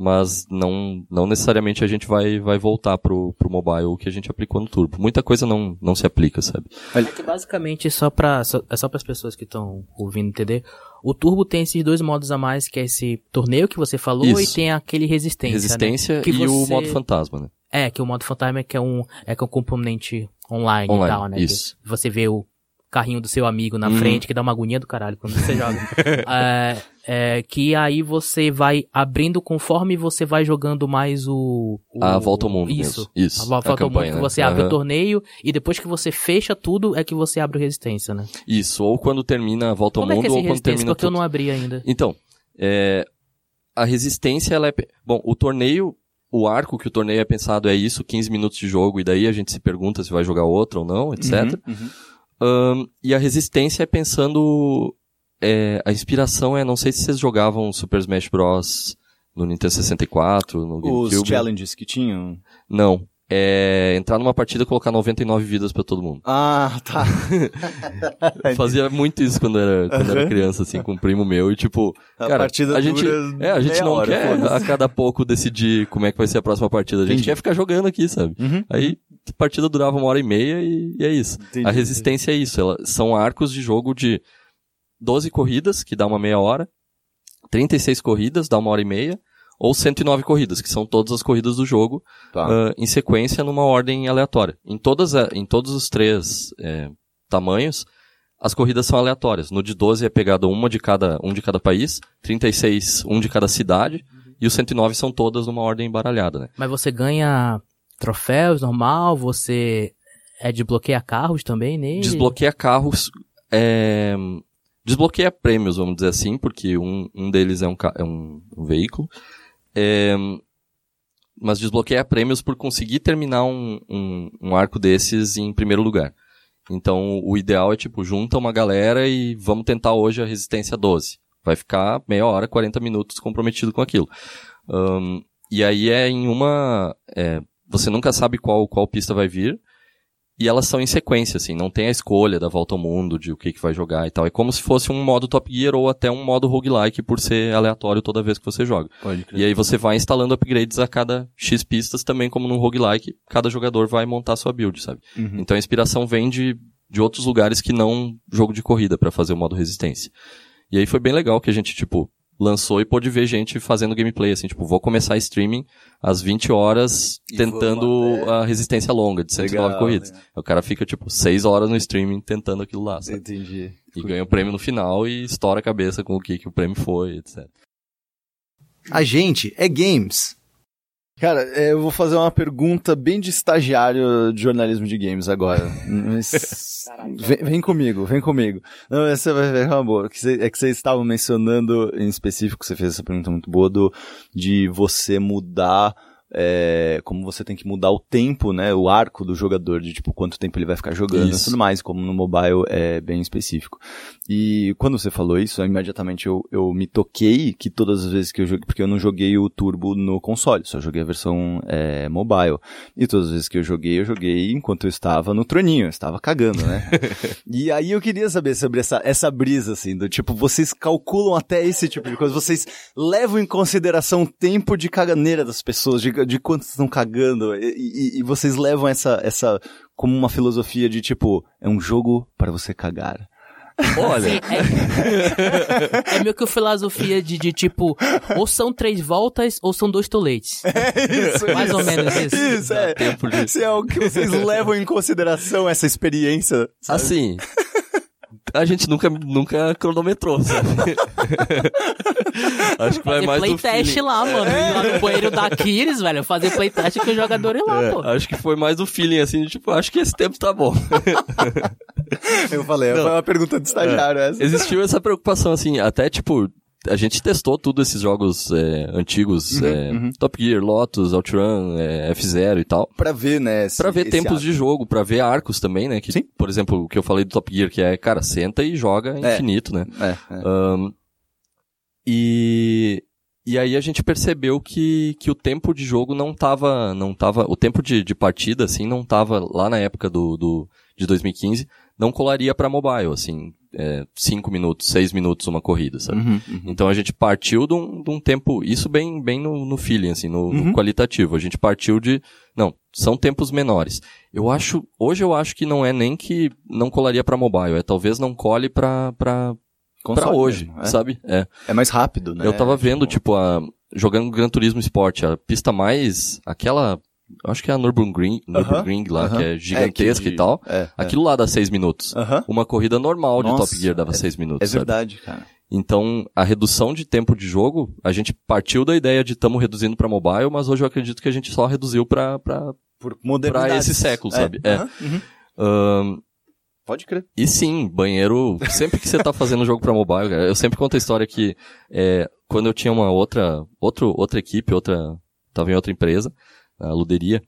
mas não, não necessariamente a gente vai, vai voltar pro, pro mobile o que a gente aplicou no Turbo. Muita coisa não, não se aplica, sabe? É que basicamente só pra, só, é só para as pessoas que estão ouvindo entender. O Turbo tem esses dois modos a mais, que é esse torneio que você falou Isso. e tem aquele resistência. Resistência né? que e o você- modo fantasma, né? É, que o modo fantasma é que é um, é que é um componente online, Online, e tal, né? isso. Que você vê o carrinho do seu amigo na Uhum. frente, que dá uma agonia do caralho quando você joga. é, é, que aí você vai abrindo conforme você vai jogando mais o... o A volta ao mundo Isso. mesmo. Isso. A volta ao mundo campanha, que né? você abre o torneio e depois que você fecha tudo é que você abre o resistência, né? Isso, ou quando termina a volta ao Como é que é mundo, esse ou quando resistência? termina Porque eu não abri ainda. Então, é, a resistência, ela é... Bom, o torneio, o arco que o torneio é pensado é isso, 15 minutos de jogo, e daí a gente se pergunta se vai jogar outra ou não, etc. Uhum, uhum. Ahn, e a resistência é pensando... é, a inspiração é, não sei se vocês jogavam Super Smash Bros. no Nintendo 64, no Os GameCube. challenges que tinham. Não. É entrar numa partida e colocar 99 vidas pra todo mundo. Ah, tá. Fazia muito isso quando era, quando era Aham. criança, assim, com um primo meu, e tipo, A cara, partida a gente, é, a gente não hora, quer a cada pouco decidir como é que vai ser a próxima partida, a gente Entendi. quer ficar jogando aqui, sabe? Uhum. Aí, a partida durava uma hora e meia e, e é isso. Entendi, a resistência é isso, ela, são arcos de jogo de 12 corridas, que dá uma meia hora, 36 corridas, dá uma hora e meia, ou 109 corridas, que são todas as corridas do jogo, Tá. ah, em sequência numa ordem aleatória. Em, todas, a- em todos os três é, tamanhos, as corridas são aleatórias. No de 12 é pegado uma de cada, um de cada país, 36, um de cada cidade, e os 109 são todas numa ordem embaralhada, né? Mas você ganha troféus normal, você é desbloqueia carros também nele? Desbloqueia carros, é, desbloqueia prêmios, vamos dizer assim, porque um, um deles é um, é um, um veículo. É, mas desbloqueia prêmios por conseguir terminar um, um, um arco desses em primeiro lugar. Então, o ideal é, tipo, junta uma galera e vamos tentar hoje a resistência 12. Vai ficar meia hora, 40 minutos comprometido com aquilo. Ahn, e aí é em uma... é, você nunca sabe qual, qual pista vai vir. E elas são em sequência, assim, não tem a escolha da volta ao mundo, de o que, que vai jogar e tal. É como se fosse um modo Top Gear ou até um modo roguelike por ser aleatório toda vez que você joga. Pode crer. E aí você vai instalando upgrades a cada X pistas, também como num roguelike, cada jogador vai montar sua build, sabe? Uhum. Então a inspiração vem de, de outros lugares que não jogo de corrida pra fazer o modo resistência. E aí foi bem legal que a gente, tipo, lançou e pôde ver gente fazendo gameplay, assim, tipo, vou começar streaming às 20 horas E tentando vamos, é. a resistência longa de 109 Legal, corridas. legal. O cara fica, tipo, 6 horas no streaming tentando aquilo lá, sabe? Entendi. E ganha o prêmio no final e estoura a cabeça com o que, que o prêmio foi, etc. A gente é games. Cara, é, eu vou fazer uma pergunta bem de estagiário de jornalismo de games agora. Vem, vem comigo, vem comigo. Não, essa vai ver uma boa. É que vocês estavam mencionando em específico, você fez essa pergunta muito boa, do, de você mudar. É, como você tem que mudar o tempo, né, o arco do jogador, de tipo quanto tempo ele vai ficar jogando e Isso. tudo mais, como no mobile é bem específico. E quando você falou isso, imediatamente eu, eu me toquei que todas as vezes que eu joguei, porque eu não joguei o Turbo no console, só joguei a versão é, mobile. E todas as vezes que eu joguei, eu joguei enquanto eu estava no troninho, eu estava cagando, né? e aí eu queria saber sobre essa, essa brisa, assim, do tipo, vocês calculam até esse tipo de coisa, vocês levam em consideração o tempo de caganeira das pessoas, de, de quanto estão cagando, e, e- e vocês levam essa, essa como uma filosofia de tipo, é um jogo para você cagar. Olha, É, é meio que a filosofia de, de tipo, ou são três voltas ou são dois toletes. Isso, Mais ou menos isso. Isso, é. tempo de... Se é algo que vocês levam em consideração essa experiência. sabe? Assim, a gente nunca, nunca cronometrou, sabe? Acho que vai Fazer mais playtest lá, mano. Ir lá no banheiro da Aquiles, velho. Fazer playtest com os jogadores lá, É, pô. acho que foi mais do feeling, assim, de, tipo, acho que esse tempo tá bom. Eu falei, foi uma pergunta de estagiário essa. Existiu essa preocupação, assim, até, tipo, a gente testou tudo esses jogos é, antigos, é, uhum. Top Gear, Lotus, OutRun, é, F-Zero e tal. Pra ver, né? esse- Pra ver tempos ato. de jogo, pra ver arcos também, né? Que, Sim. Por exemplo, o que eu falei do Top Gear, que é, cara, senta e joga É. infinito, né? É, é. Ahn, e, e aí a gente percebeu que, que o tempo de jogo não tava, não tava, o tempo de, de partida, assim, não tava lá na época do, do, de 2015, não colaria pra mobile, assim. É, 5 minutos, 6 minutos uma corrida, sabe? Uhum, uhum. Então a gente partiu de um, de um tempo, isso bem, bem no, no feeling, assim, no, no qualitativo. A gente partiu de, não, são tempos menores. Eu acho, hoje eu acho que não é nem que não colaria pra mobile, é talvez não cole pra, pra, pra hoje, mesmo, é. sabe? É. É mais rápido, né? Eu tava vendo, tipo, a, jogando Gran Turismo Sport, a pista mais, aquela, acho que é a Nürburgring, Nürburgring lá, aham. que é gigantesca É, que- e tal. é, é. Aquilo lá dá 6 minutos. Aham. Uma corrida normal de Nossa, Top Gear dava 6 minutos, É sabe? verdade, cara. Então, a redução de tempo de jogo, a gente partiu da ideia de estamos reduzindo para mobile, mas hoje eu acredito que a gente só reduziu para Por modernidade. Pra esse século, sabe? É. uhum. Pode crer. E sim, banheiro, sempre que você tá fazendo jogo pra mobile, cara, eu sempre conto a história que é, quando eu tinha uma outra, outro, outra equipe, outra, tava em outra empresa, a Luderia,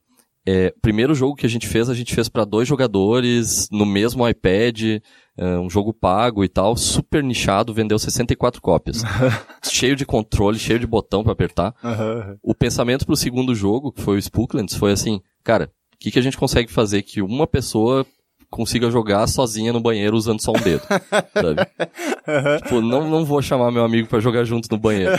é, primeiro jogo que a gente fez, a gente fez pra dois jogadores, no mesmo iPad, é, um jogo pago e tal, super nichado, vendeu 64 cópias. cheio de controle, cheio de botão pra apertar. Aham. O pensamento pro segundo jogo, que foi o Spooklands, foi assim, cara, o que, que a gente consegue fazer que uma pessoa consiga jogar sozinha no banheiro usando só um dedo, sabe? Tipo, não, não vou chamar meu amigo pra jogar junto no banheiro.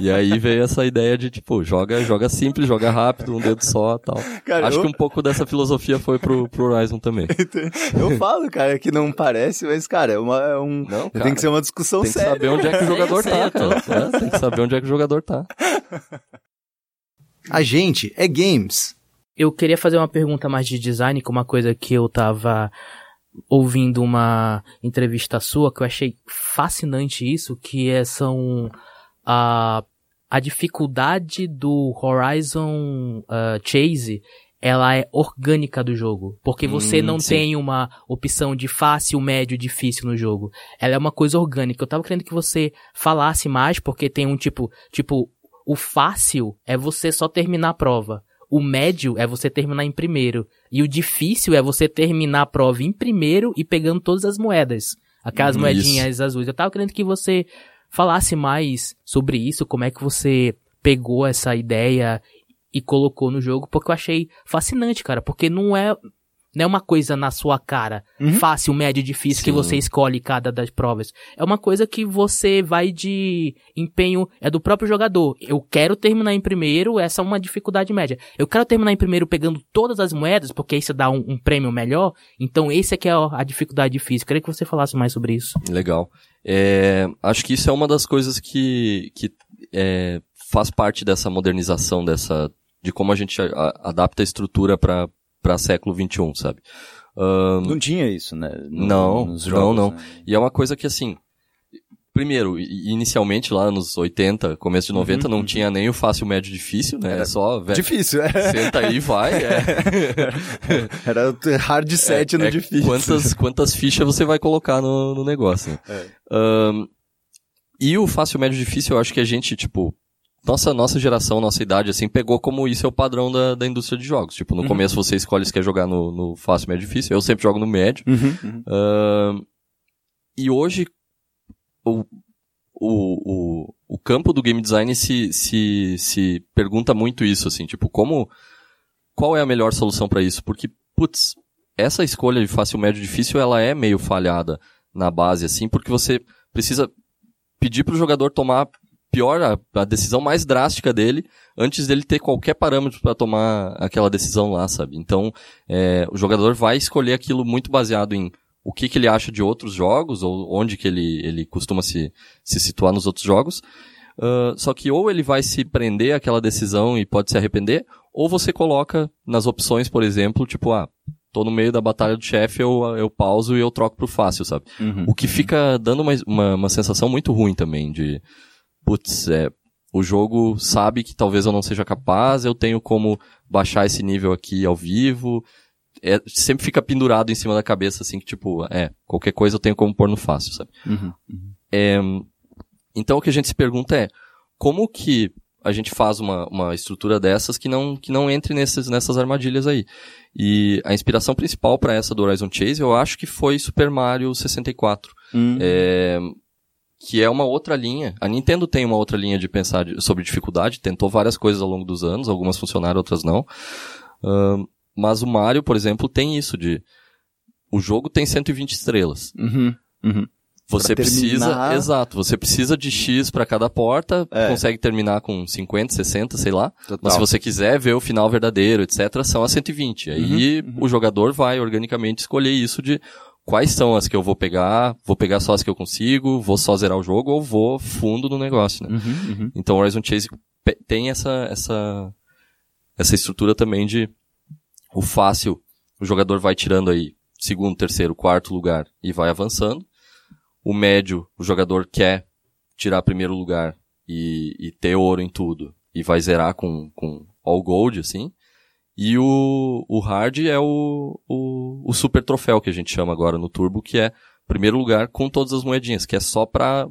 E aí veio essa ideia de, tipo, joga, joga simples, joga rápido, um dedo só tal. Cara, Acho eu- que um pouco dessa filosofia foi pro, pro Horizon também. Eu falo, cara, que não parece, mas, cara, é, uma, é um. Não, tem cara, que ser uma discussão Tem que séria. saber onde é que o jogador tá. É, tem que saber onde é que o jogador tá. A gente é games. Eu queria fazer uma pergunta mais de design, com uma coisa que eu tava ouvindo uma entrevista sua, que eu achei fascinante isso, que é, são a, a dificuldade do Horizon ah, Chase, ela é orgânica do jogo. Porque você Hum, não sim. tem uma opção de fácil, médio, difícil no jogo. Ela é uma coisa orgânica. Eu tava querendo que você falasse mais, porque tem um tipo, tipo, o fácil é você só terminar a prova. O médio é você terminar em primeiro. E o difícil é você terminar a prova em primeiro e pegando todas as moedas. Aquelas Isso. moedinhas azuis. Eu tava querendo que você falasse mais sobre isso, como é que você pegou essa ideia e colocou no jogo, porque eu achei fascinante, cara, porque não é não é uma coisa na sua cara, fácil, médio, difícil, que Sim. você escolhe cada das provas. É uma coisa que você vai de empenho, é do próprio jogador. Eu quero terminar em primeiro, essa é uma dificuldade média. Eu quero terminar em primeiro pegando todas as moedas, porque isso dá um, um prêmio melhor. Então esse aqui é a a dificuldade difícil. Queria que você falasse mais sobre isso. Legal. É, acho que isso é uma das coisas que, que é, faz parte dessa modernização, dessa de como a gente a- adapta a estrutura para para século 21, sabe? Ahn, Não tinha isso, né? No- Não, nos não, jogos, não. né? E é uma coisa que assim, primeiro, inicialmente lá nos 80, começo de 90, não tinha nem o fácil, médio, difícil, né? Uhum, Era É só, velho, Difícil, é. senta aí e vai. É. Era hard set no É difícil. Quantas, quantas fichas você vai colocar no, no negócio. né? É. Ahn, e o fácil, médio, difícil, eu acho que a gente, tipo, nossa, nossa geração, nossa idade, assim, pegou como isso é o padrão da, da indústria de jogos. Tipo, Uhum. no começo você escolhe se quer jogar no, no fácil, médio, difícil. Eu sempre jogo no médio. Uhum, uhum. Ahn, e hoje, o, o, o, o campo do game design se, se, se pergunta muito isso, assim, tipo, como, qual é a melhor solução para isso? Porque, putz, essa escolha de fácil, médio, difícil, ela é meio falhada na base, assim, porque você precisa pedir pro jogador tomar pior, a, a decisão mais drástica dele, antes dele ter qualquer parâmetro para tomar aquela decisão lá, sabe? Então, é, o jogador vai escolher aquilo muito baseado em o que, que ele acha de outros jogos, ou onde que ele, ele costuma se, se situar nos outros jogos. Ah, só que ou ele vai se prender àquela decisão e pode se arrepender, ou você coloca nas opções, por exemplo, tipo, ah, tô no meio da batalha do chefe, eu, eu pauso e eu troco pro fácil, sabe? Uhum. O que fica dando uma, uma, uma sensação muito ruim também de, putz, é, o jogo sabe que talvez eu não seja capaz, eu tenho como baixar esse nível aqui ao vivo, é, sempre fica pendurado em cima da cabeça, assim, que tipo, é, qualquer coisa eu tenho como pôr no fácil, sabe? Uhum. É, então o que a gente se pergunta é, como que a gente faz uma, uma estrutura dessas que não, que não entre nesses, nessas armadilhas aí? E a inspiração principal para essa do Horizon Chase, eu acho que foi Super Mario 64. Uhum. É, que é uma outra linha. A Nintendo tem uma outra linha de pensar de- sobre dificuldade, tentou várias coisas ao longo dos anos, algumas funcionaram, outras não. Ahn, mas o Mario, por exemplo, tem isso de o jogo tem 120 estrelas. Uhum. Uhum. Você Pra precisa, terminar- exato, você precisa de X pra cada porta, É. consegue terminar com 50, 60, sei lá. Total. Mas se você quiser ver o final verdadeiro, etc, são as 120. Aí Uhum, o jogador vai organicamente escolher isso de quais são as que eu vou pegar, vou pegar só as que eu consigo, vou só zerar o jogo ou vou fundo no negócio, né? Uhum, uhum. Então Horizon Chase tem essa, essa, essa estrutura também de o fácil, o jogador vai tirando aí segundo, terceiro, quarto lugar e vai avançando. O médio, o jogador quer tirar primeiro lugar e, e ter ouro em tudo e vai zerar com, com all gold, assim. E o, o hard é o, o, o super troféu que a gente chama agora no turbo, que é primeiro lugar com todas as moedinhas, que é só pra,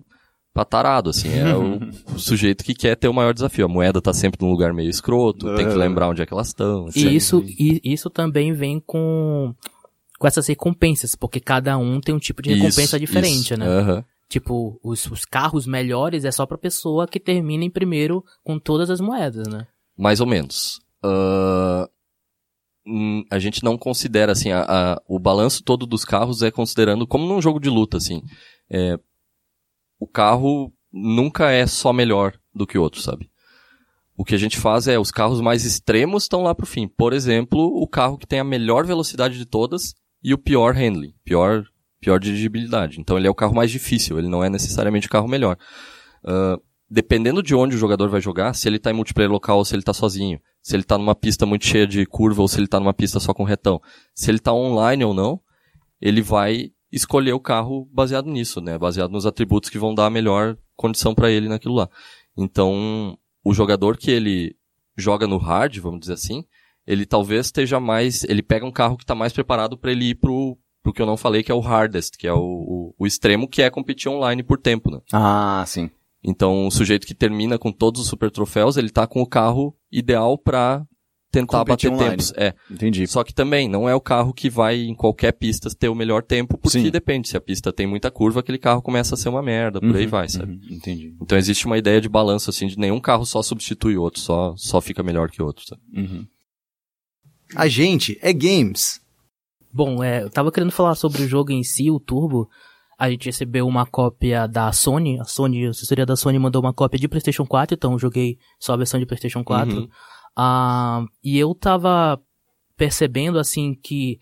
pra tarado, assim. É o, o sujeito que quer ter o maior desafio. A moeda tá sempre num lugar meio escroto, tem que É. lembrar onde é que elas estão. E isso, e isso também vem com, com essas recompensas, porque cada um tem um tipo de recompensa diferente, né? Aham. Tipo, os, os carros melhores é só pra pessoa que termina em primeiro com todas as moedas, né? Mais ou menos. Hum, a gente não considera, assim, a, a- o balanço todo dos carros é considerando como num jogo de luta, assim. É, o carro nunca é só melhor do que o outro, sabe? O que a gente faz é, os carros mais extremos estão lá pro fim. Por exemplo, o carro que tem a melhor velocidade de todas e o pior handling, pior, pior dirigibilidade. Então ele é o carro mais difícil, ele não é necessariamente o carro melhor. Ah, dependendo de onde o jogador vai jogar, se ele tá em multiplayer local ou se ele tá sozinho, se ele tá numa pista muito cheia de curva ou se ele tá numa pista só com retão, se ele tá online ou não, ele vai escolher o carro baseado nisso, né? Baseado nos atributos que vão dar a melhor condição para ele naquilo lá. Então, o jogador que ele joga no hard, vamos dizer assim, ele talvez esteja mais, ele pega um carro que tá mais preparado para ele ir pro pro que eu não falei, que é o hardest, que é o, o, o extremo que é competir online por tempo, né? Ah, sim. Então, o sujeito que termina com todos os super troféus, ele tá com o carro ideal pra tentar Competir bater online. tempos. É. Entendi. Só que também não é o carro que vai em qualquer pista ter o melhor tempo, porque Sim. depende. Se a pista tem muita curva, aquele carro começa a ser uma merda, por aí Uhum, vai, sabe? uhum, entendi. Então existe uma ideia de balanço, assim, de nenhum carro só substitui o outro, só, só fica melhor que o outro, sabe? Uhum. A gente é games. Bom, é, eu tava querendo falar sobre o jogo em si, o Turbo. A gente recebeu uma cópia da Sony. A Sony, a assessoria da Sony mandou uma cópia de PlayStation 4, então eu joguei só a versão de PlayStation 4. Uhum. Ah, e eu tava percebendo, assim, que.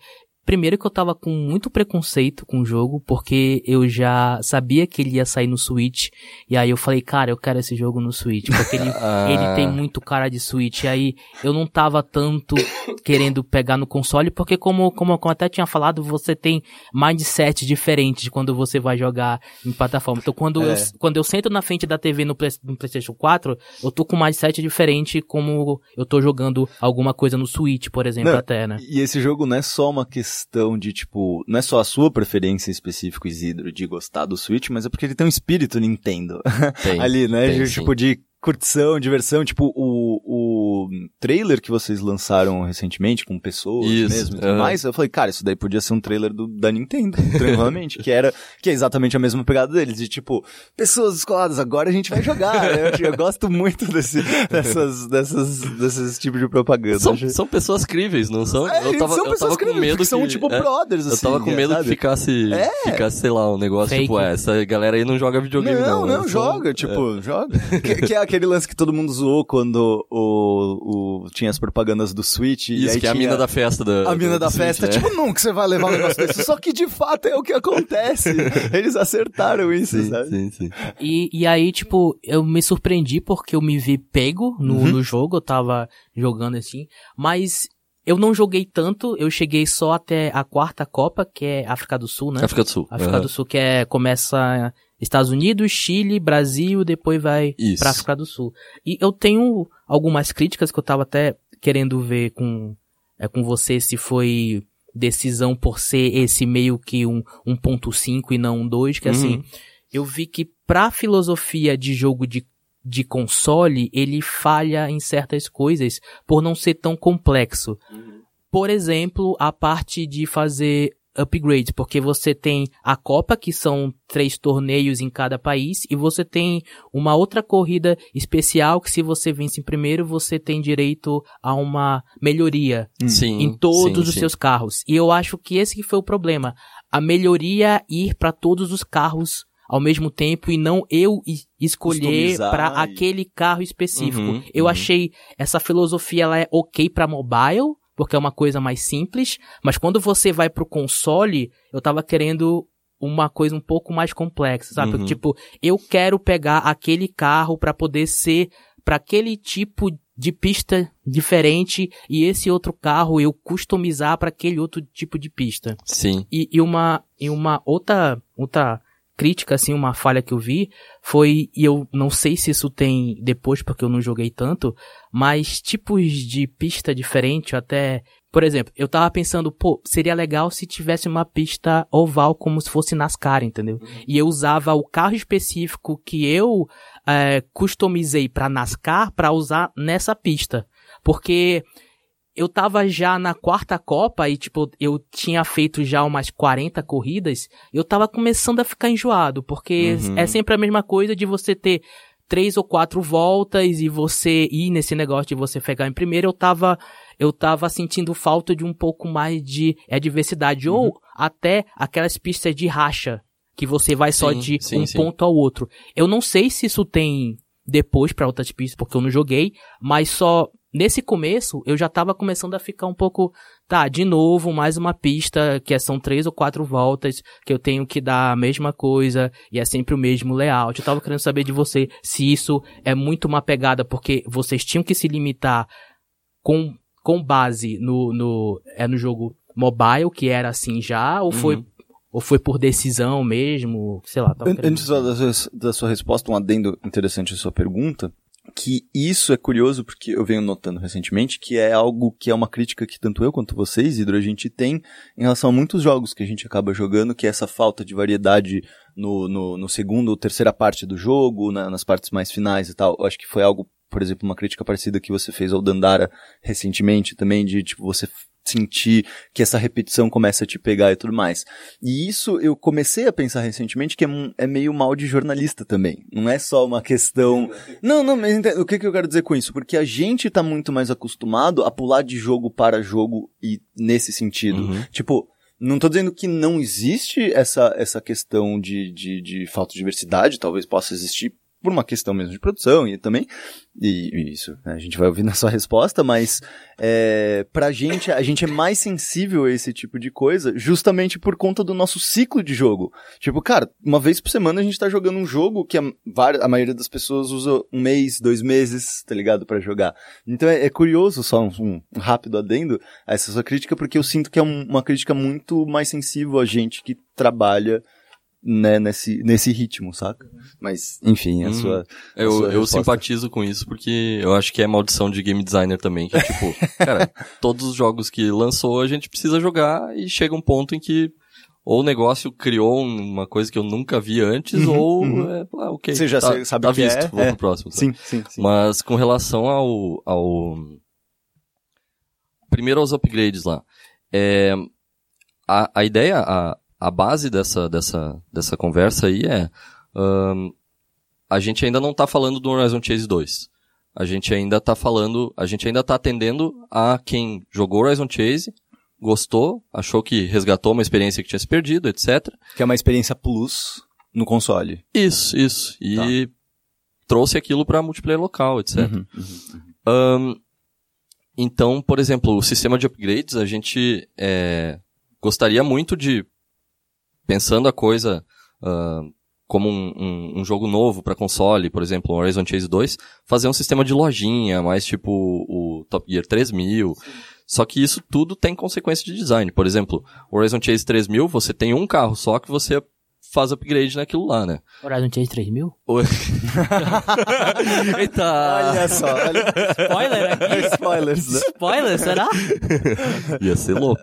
Primeiro que eu tava com muito preconceito com o jogo, porque eu já sabia que ele ia sair no Switch. E aí eu falei, cara, eu quero esse jogo no Switch, porque ele, Ah. ele tem muito cara de Switch. E aí eu não tava tanto querendo pegar no console, porque como, como eu até tinha falado, você tem mindset diferente de quando você vai jogar em plataforma. Então quando, É. eu, quando eu sento na frente da TV no, Play- no PlayStation 4, eu tô com mindset diferente como eu tô jogando alguma coisa no Switch, por exemplo, Não, até, né? E esse jogo não é só uma questão de, tipo, não é só a sua preferência específica, Isidro, de gostar do Switch, mas é porque ele tem um espírito Nintendo Tem, ali, né? tem, de, tipo, de curtição, diversão, tipo, o, o trailer que vocês lançaram recentemente com pessoas Isso, mesmo e tudo aham. mais, eu falei, cara, isso daí podia ser um trailer do, da Nintendo, tranquilamente, que era, que é exatamente a mesma pegada deles, de tipo, pessoas descoladas, agora a gente vai jogar, né? eu, eu gosto muito desse, dessas, dessas, desses tipos de propaganda. São, Acho- são pessoas críveis, não são? É, eu tava, são eu pessoas tava com críveis, medo porque são que, tipo é, brothers, Eu assim. tava com medo sabe? que ficasse, É. ficasse, sei lá, um negócio Fake. tipo, é, essa galera aí não joga videogame Não, não. não, são- joga, tipo, joga. Que, que é aquele lance que todo mundo zoou quando o, o, tinha as propagandas do Switch. e Isso, aí que é a mina da festa da. A mina do- da do Switch, festa, né? tipo, nunca você vai levar um negócio desse. Só que de fato é o que acontece. Eles acertaram isso, Sim, sabe? sim, sim. E, e aí, tipo, eu me surpreendi porque eu me vi pego no, Uhum. no jogo, eu tava jogando assim, mas eu não joguei tanto, eu cheguei só até a quarta Copa, que é África do Sul, né? África do Sul. África aham. do Sul, que é, começa Estados Unidos, Chile, Brasil, depois vai Isso. pra África do Sul. E eu tenho algumas críticas que eu tava até querendo ver com, é, com você se foi decisão por ser esse meio que um 1.5 e não um 2, que assim, Uhum. eu vi que pra filosofia de jogo de, de console, ele falha em certas coisas por não ser tão complexo. Por exemplo, a parte de fazer upgrades, porque você tem a Copa, que são três torneios em cada país, e você tem uma outra corrida especial que se você vence em primeiro, você tem direito a uma melhoria Sim, em todos sim, os sim. seus carros. E eu acho que esse que foi o problema. A melhoria ir para todos os carros ao mesmo tempo e não eu es- escolher para e- aquele carro específico. Uhum, eu uhum. achei essa filosofia ela é ok para mobile, porque é uma coisa mais simples, mas quando você vai pro console, eu tava querendo uma coisa um pouco mais complexa, sabe? Uhum. Tipo, eu quero pegar aquele carro para poder ser para aquele tipo de pista diferente e esse outro carro eu customizar para aquele outro tipo de pista. Sim. E, e uma e uma outra outra crítica assim, uma falha que eu vi foi e eu não sei se isso tem depois porque eu não joguei tanto, mas tipos de pista diferente, até por exemplo, eu tava pensando, pô, seria legal se tivesse uma pista oval como se fosse NASCAR, entendeu? E eu usava o carro específico que eu eh, customizei pra NASCAR pra usar nessa pista. Porque eu tava já na quarta Copa e, tipo, eu tinha feito já umas 40 corridas, eu tava começando a ficar enjoado, porque Uhum. é sempre a mesma coisa de você ter três ou quatro voltas e você ir nesse negócio de você pegar em primeiro, eu tava, eu tava sentindo falta de um pouco mais de diversidade, Uhum. ou até aquelas pistas de racha, que você vai só Sim, de sim, um sim. ponto ao outro. Eu não sei se isso tem depois pra outras pistas, porque eu não joguei, mas só nesse começo eu já tava começando a ficar um pouco, tá, de novo, mais uma pista que é- são três ou quatro voltas, que eu tenho que dar a mesma coisa e é sempre o mesmo layout. Eu tava querendo saber de você se isso é muito uma pegada, porque vocês tinham que se limitar com, com base no, no, é no jogo mobile, que era assim já, ou foi Uhum. ou foi por decisão mesmo, sei lá. Tava An- querendo- Antes da sua, da sua resposta, um adendo interessante à sua pergunta, que isso é curioso porque eu venho notando recentemente que é algo que é uma crítica que tanto eu quanto vocês, Hidro, a gente tem em relação a muitos jogos que a gente acaba jogando, que é essa falta de variedade no, no, no segundo ou terceira parte do jogo, na- nas partes mais finais e tal. Eu acho que foi algo, por exemplo, uma crítica parecida que você fez ao Dandara recentemente também, de tipo, você sentir que essa repetição começa a te pegar e tudo mais. E isso eu comecei a pensar recentemente que é, é meio mal de jornalista também. Não é só uma questão. Não, não, mas o que, que eu quero dizer com isso? Porque a gente tá muito mais acostumado a pular de jogo para jogo e nesse sentido. Uhum. Tipo, não tô dizendo que não existe essa, essa questão de, de, de falta de diversidade, talvez possa existir por uma questão mesmo de produção e também, e, e isso, né, a gente vai ouvir na sua resposta, mas é, pra gente, a gente é mais sensível a esse tipo de coisa justamente por conta do nosso ciclo de jogo. Tipo, cara, uma vez por semana a gente tá jogando um jogo que a, a maioria das pessoas usa um mês, dois meses, tá ligado, pra jogar. Então é, é curioso, só um, um rápido adendo a essa sua crítica, porque eu sinto que é um- uma crítica muito mais sensível a gente que trabalha né, nesse, nesse ritmo, saca? Mas, enfim, a Hum. sua. a Eu, sua eu resposta. simpatizo com isso porque eu acho que é maldição de game designer também. Que, tipo, cara, todos os jogos que lançou a gente precisa jogar e chega um ponto em que ou o negócio criou uma coisa que eu nunca vi antes, Uhum, ou uhum. é, ah, ok. Você já tá, sa- sabe tá o que visto, é, vou é. pro próximo. sabe? Sim, sim, sim. Mas com relação ao, ao. Primeiro aos upgrades lá. É, a, a ideia, a, a base dessa, dessa, dessa conversa aí é. ahn, a gente ainda não tá falando do Horizon Chase 2. A gente ainda tá falando. A gente ainda tá atendendo a quem jogou Horizon Chase, gostou, achou que resgatou uma experiência que tinha se perdido, etc. Que é uma experiência plus no console. Isso, isso. E trouxe aquilo pra multiplayer local, etc. Uhum, Ahn, então, por exemplo, o sistema de upgrades, a gente é, gostaria muito de, pensando a coisa ahn, como um, um- um jogo novo para console, por exemplo, o Horizon Chase 2, fazer um sistema de lojinha, mais tipo o Top Gear 3000. Só que isso tudo tem consequência de design. Por exemplo, o Horizon Chase 3000, você tem um carro só que você faz upgrade naquilo lá, né? Horizon Chase 3000? Oi. Eita! Olha só, olha. Spoiler aqui? Spoilers, né? Spoiler, será? Ia ser louco.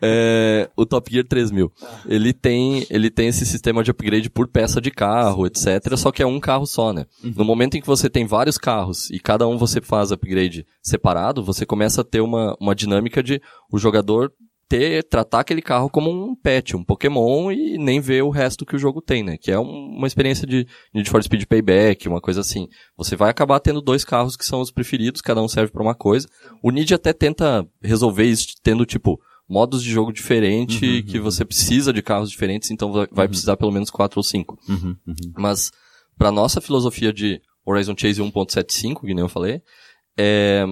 É, o Top Gear 3000. Ele tem, ele tem esse sistema de upgrade por peça de carro, etc. Só que é um carro só, né? No momento em que você tem vários carros e cada um você faz upgrade separado, você começa a ter uma, uma dinâmica de o jogador ter, tratar aquele carro como um pet, um Pokémon e nem ver o resto que o jogo tem, né? Que é um, uma experiência de Need for Speed Payback, uma coisa assim. Você vai acabar tendo dois carros que são os preferidos, cada um serve para uma coisa. O Need até tenta resolver isso tendo, tipo, modos de jogo diferente, uhum, que uhum. você precisa de carros diferentes, então vai, uhum. precisar pelo menos quatro ou cinco. Uhum, uhum. Mas, para nossa filosofia de Horizon Chase 1.75, que nem eu falei, é,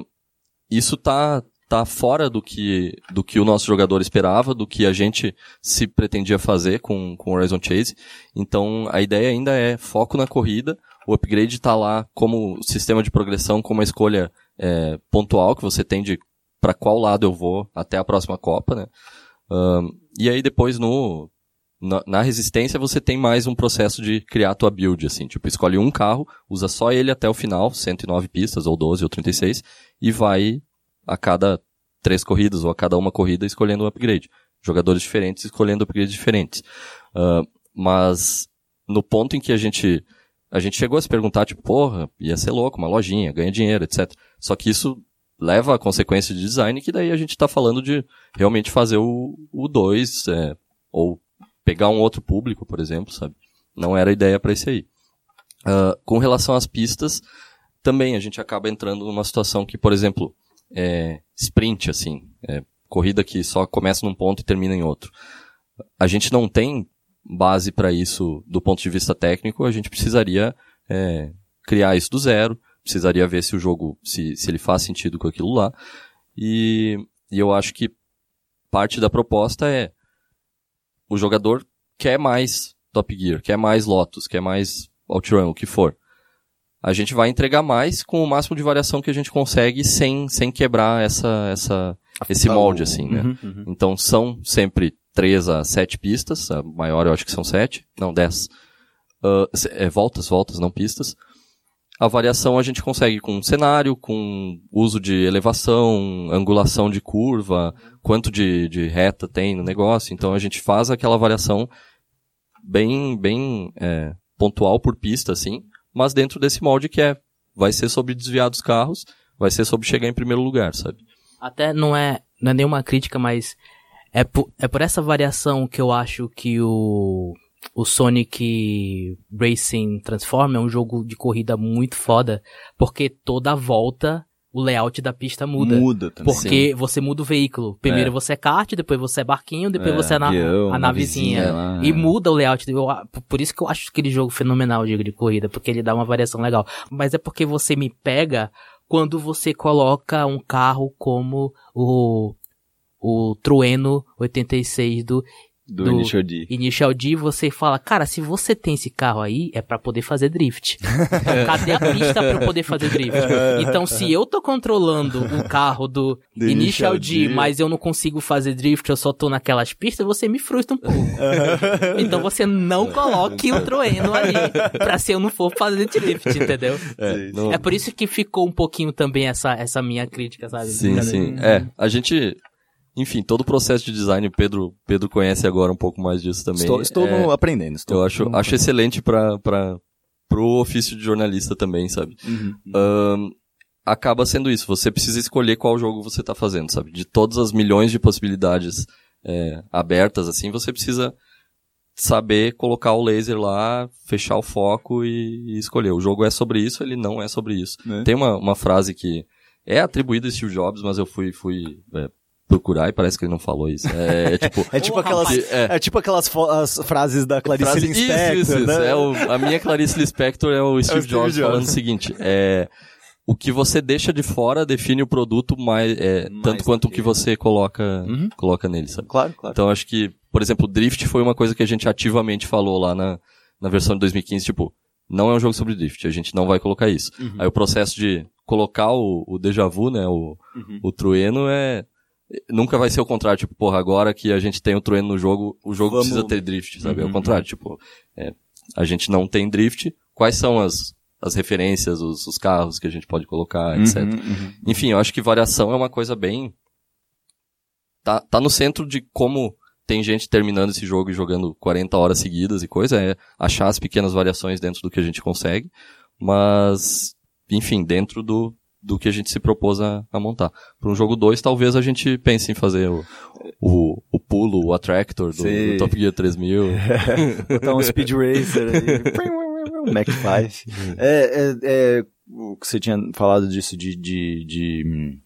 isso tá, tá fora do que, do que o nosso jogador esperava, do que a gente se pretendia fazer com, com Horizon Chase. Então, a ideia ainda é foco na corrida, o upgrade está lá como sistema de progressão, como uma escolha é, pontual que você tem de para qual lado eu vou até a próxima Copa, né? Um, e aí depois no na, na, resistência você tem mais um processo de criar tua build, assim, tipo, escolhe um carro, usa só ele até o final, 109 pistas, ou 12, ou 36, e vai a cada três corridas, ou a cada uma corrida, escolhendo um upgrade. Jogadores diferentes escolhendo upgrades diferentes. Uh, mas, no ponto em que a gente, a gente chegou a se perguntar, tipo, porra, ia ser louco, uma lojinha, ganha dinheiro, etc. Só que isso leva a consequência de design, que daí a gente está falando de realmente fazer o 2, é, ou pegar um outro público, por exemplo, sabe? Não era ideia para esse aí. Uh, com relação às pistas, também a gente acaba entrando numa situação que, por exemplo, é sprint, assim, é, corrida que só começa num ponto e termina em outro. A gente não tem base para isso do ponto de vista técnico, a gente precisaria é, criar isso do zero, precisaria ver se o jogo, se, se ele faz sentido com aquilo lá. E, e eu acho que parte da proposta é o jogador quer mais Top Gear, quer mais Lotus, quer mais OutRun, o que for. A gente vai entregar mais com o máximo de variação que a gente consegue sem, sem quebrar essa, essa, esse molde, assim, né? Uhum, uhum. Então são sempre três a sete pistas, a maior eu acho que são sete, não, dez. Uh, é, voltas, voltas, não pistas. A variação a gente consegue com cenário, com uso de elevação, angulação de curva, quanto de, de reta tem no negócio. Então a gente faz aquela variação bem, bem é, pontual por pista, assim, mas dentro desse molde que é, vai ser sobre desviar dos carros, vai ser sobre chegar em primeiro lugar, sabe? Até não é, não é nenhuma crítica, mas é por, é por essa variação que eu acho que o o Sonic Racing Transform é um jogo de corrida muito foda, porque toda volta o layout da pista muda. Muda também. Porque Sim. você muda o veículo. Primeiro é. você é kart, depois você é barquinho, depois é, você é na, avião, a navezinha. e muda o layout. Eu, por isso que eu acho aquele jogo fenomenal, digo, de corrida, porque ele dá uma variação legal. Mas é porque você me pega quando você coloca um carro como o o Trueno 86 do do, do, Initial D. Initial D, você fala, cara, se você tem esse carro aí, é para poder fazer drift. Então, cadê a pista para eu poder fazer drift? Então, se eu tô controlando o carro do, do Initial, D, D, mas eu não consigo fazer drift, eu só tô naquelas pistas, você me frustra um pouco. então, você não coloque o Troeno ali, pra se eu não for fazer drift, entendeu? É, não... é por isso que ficou um pouquinho também essa, essa minha crítica, sabe? Sim, sim. É, a gente enfim, todo o processo de design, o Pedro, Pedro conhece agora um pouco mais disso também. Estou, estou é, aprendendo. Estou, eu acho, acho excelente para pro ofício de jornalista também, sabe? Uhum. Um, acaba sendo isso. Você precisa escolher qual jogo você está fazendo, sabe? De todas as milhões de possibilidades é, abertas, assim, você precisa saber colocar o laser lá, fechar o foco e, e, escolher. O jogo é sobre isso, ele não é sobre isso. É. Tem uma, uma frase que é atribuída a Steve Jobs, mas eu fui, fui é, procurar e parece que ele não falou isso. É, é tipo, é tipo aquelas, é. é. tipo aquelas frases da Clarice Frase, Lispector, isso, isso, né? isso. É o, a minha Clarice Lispector é o Steve, é o Steve Jobs, Jobs, falando o seguinte, é, o que você deixa de fora define o produto mais, é, mais tanto quanto o que você coloca, uhum. coloca nele, sabe? Claro, claro. Então acho que, por exemplo, o Drift foi uma coisa que a gente ativamente falou lá na, na versão de 2015, tipo, não é um jogo sobre drift, a gente não vai colocar isso. Uhum. Aí o processo de colocar o, o déjà vu, né, o, uhum. o trueno é, nunca vai ser o contrário, tipo, porra, agora que a gente tem o Trueno no jogo, o jogo Vamos... precisa ter drift, sabe? Uhum. É o uhum. contrário, tipo, é, a gente não tem drift, quais são as, as referências, os, os carros que a gente pode colocar, etc. Uhum, uhum. Enfim, eu acho que variação é uma coisa bem... Tá, tá no centro de como tem gente terminando esse jogo e jogando 40 horas seguidas e coisa, é achar as pequenas variações dentro do que a gente consegue, mas, enfim, dentro do, do que a gente se propôs a, a montar. Para um jogo 2, talvez a gente pense em fazer o, o, o pulo, o attractor do, do Top Gear 3000. Botar um Speed Racer aí. Mac 5. É, é, é, o que você tinha falado disso de, de, de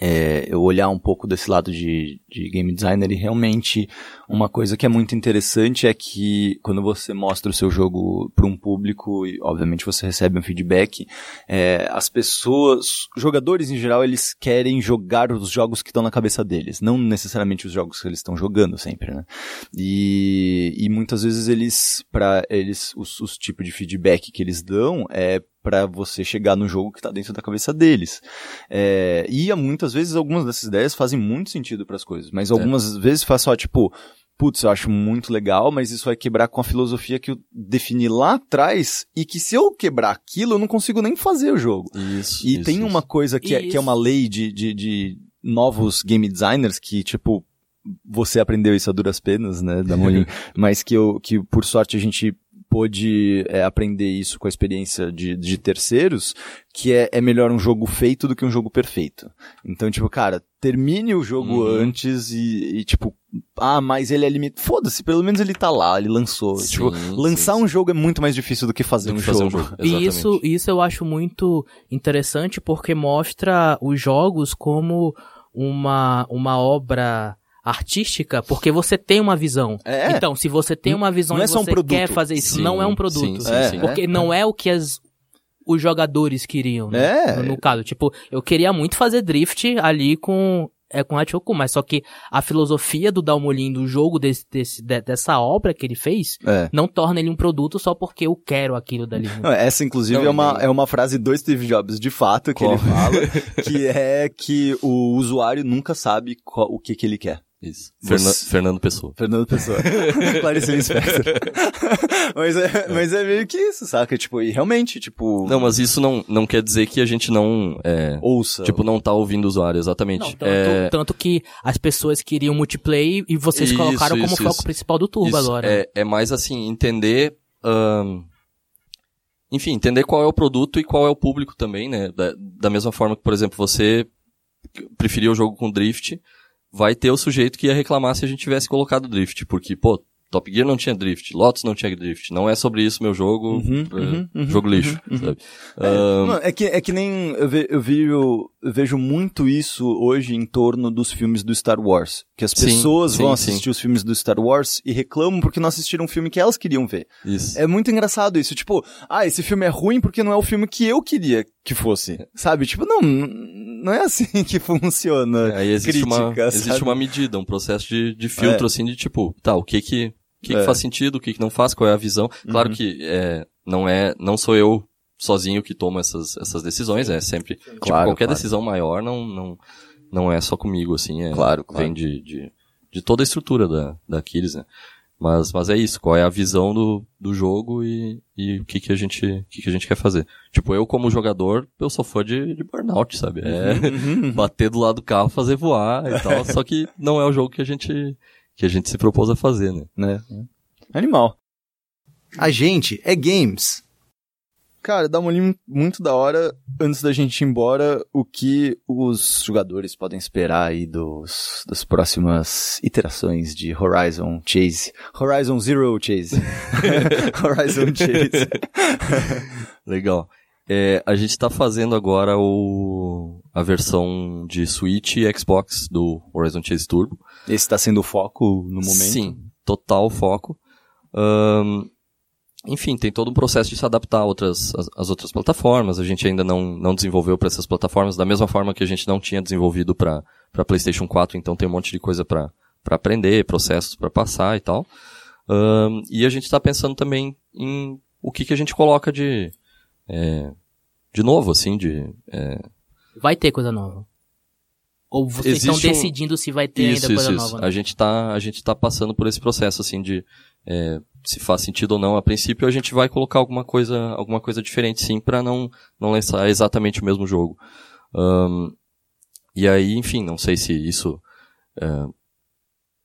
é, eu olhar um pouco desse lado de, de game designer e realmente uma coisa que é muito interessante é que quando você mostra o seu jogo para um público e obviamente você recebe um feedback, é, as pessoas, jogadores em geral, eles querem jogar os jogos que estão na cabeça deles, não necessariamente os jogos que eles estão jogando sempre, né? E, e muitas vezes eles, para eles, os, os tipos de feedback que eles dão é para você chegar no jogo que está dentro da cabeça deles. É, e muitas vezes algumas dessas ideias fazem muito sentido para as coisas, mas algumas é. vezes faz só tipo, putz, eu acho muito legal, mas isso vai quebrar com a filosofia que eu defini lá atrás e que se eu quebrar aquilo, eu não consigo nem fazer o jogo. Isso. E isso, tem isso. uma coisa que é, que é uma lei de, de, de novos game designers que, tipo, você aprendeu isso a duras penas, né, da Molin, mas que eu, que por sorte a gente pôde é, aprender isso com a experiência de, de terceiros, que é, é melhor um jogo feito do que um jogo perfeito. Então, tipo, cara, termine o jogo Uhum. antes e, e, tipo, ah, mas ele é limitado. Foda-se, pelo menos ele tá lá, ele lançou. Sim, tipo, sim, lançar sim. um jogo é muito mais difícil do que fazer, Do um, que fazer um jogo. jogo. E isso, isso eu acho muito interessante porque mostra os jogos como uma, uma obra artística, porque você tem uma visão. É. Então, se você tem uma visão Não é e um você produto. quer fazer isso, Sim, não é um produto. sim, sim, É, sim. Porque não é o que as, os jogadores queriam, né? É. No, no caso, tipo, eu queria muito fazer drift ali com é com Hachoku, mas só que a filosofia do Dalmolin do jogo desse, desse, de- dessa obra que ele fez É. não torna ele um produto só porque eu quero aquilo dali. Não, essa, inclusive, é, uma, é uma frase do Steve Jobs, de fato, que Qual? ele fala, que é que o usuário nunca sabe qual- o que, que ele quer. Isso. Você- Fernan- Fernando Pessoa. Fernando Pessoa. Clarice Lispector. mas, é, mas é meio que isso, saca? Tipo, e realmente, tipo, Não, mas isso não, não quer dizer que a gente não, é, ouça. tipo, não tá ouvindo o usuário, exatamente. Não, tanto, é, tanto que as pessoas queriam multiplayer e vocês Isso, colocaram como isso, foco isso. principal do Turbo isso agora. É, é mais assim, entender, enfim, entender qual é o produto e qual é o público também, né? Da, da mesma forma que, por exemplo, você preferia o jogo com drift, vai ter o sujeito que ia reclamar se a gente tivesse colocado drift, porque, pô, Top Gear não tinha drift, Lotus não tinha drift, não é sobre isso meu jogo, Uhum, é, uhum, uhum, jogo lixo, uhum, sabe? É, não, é que, é que nem eu, ve, eu, vi, eu, vejo muito isso hoje em torno dos filmes do Star Wars. Que as Sim, pessoas sim, vão sim. assistir os filmes do Star Wars e reclamam porque não assistiram um filme que elas queriam ver. isso. É muito engraçado isso. Tipo, ah, esse filme é ruim porque não é o filme que eu queria que fosse. Sabe? Tipo, não, não é assim que funciona. Aí existe, uma, crítica, existe sabe? uma medida, um processo de, de filtro, É. assim, de tipo, tá, o que que, o que, que É. faz sentido, o que que não faz, qual é a visão. Claro Uhum. que é, não é, não sou eu sozinho que tomo essas, essas decisões, é sempre, tipo, Claro, qualquer claro. decisão maior não, não, não é só comigo, assim, é, Claro, claro. vem de, de, de toda a estrutura da, da Aquiles, né. Mas, mas é isso, qual é a visão do, do jogo e, e o que que a gente, o que que a gente quer fazer. Tipo, eu como jogador, eu sou fã de, de Burnout, sabe? É, Uhum. bater do lado do carro, fazer voar e tal. só que não é o jogo que a gente que a gente se propôs a fazer, né? né? Animal. A gente é games. Cara, dá uma olhinho muito da hora, antes da gente ir embora, o que os jogadores podem esperar aí dos, das próximas iterações de Horizon Chase. Horizon Zero Chase. Horizon Chase. Legal. É, a gente tá fazendo agora o a versão de Switch e Xbox do Horizon Chase Turbo. Esse tá sendo o foco no momento. Sim, total foco. Ahn, enfim, tem todo um processo de se adaptar a outras, às, outras plataformas. A gente ainda não, não desenvolveu para essas plataformas, da mesma forma que a gente não tinha desenvolvido para PlayStation 4, então tem um monte de coisa para aprender, processos para passar e tal. Ahn, e a gente está pensando também em o que, que a gente coloca de, é, de novo, assim, de, é, Vai ter coisa nova. Ou vocês estão Existe um- decidindo se vai ter isso, ainda coisa isso, nova. né? A gente tá, gente tá passando por esse processo, assim, de é, se faz sentido ou não. A princípio, a gente vai colocar alguma coisa, alguma coisa diferente, sim, para não, não lançar exatamente o mesmo jogo. Ahn, e aí, enfim, não sei se isso é,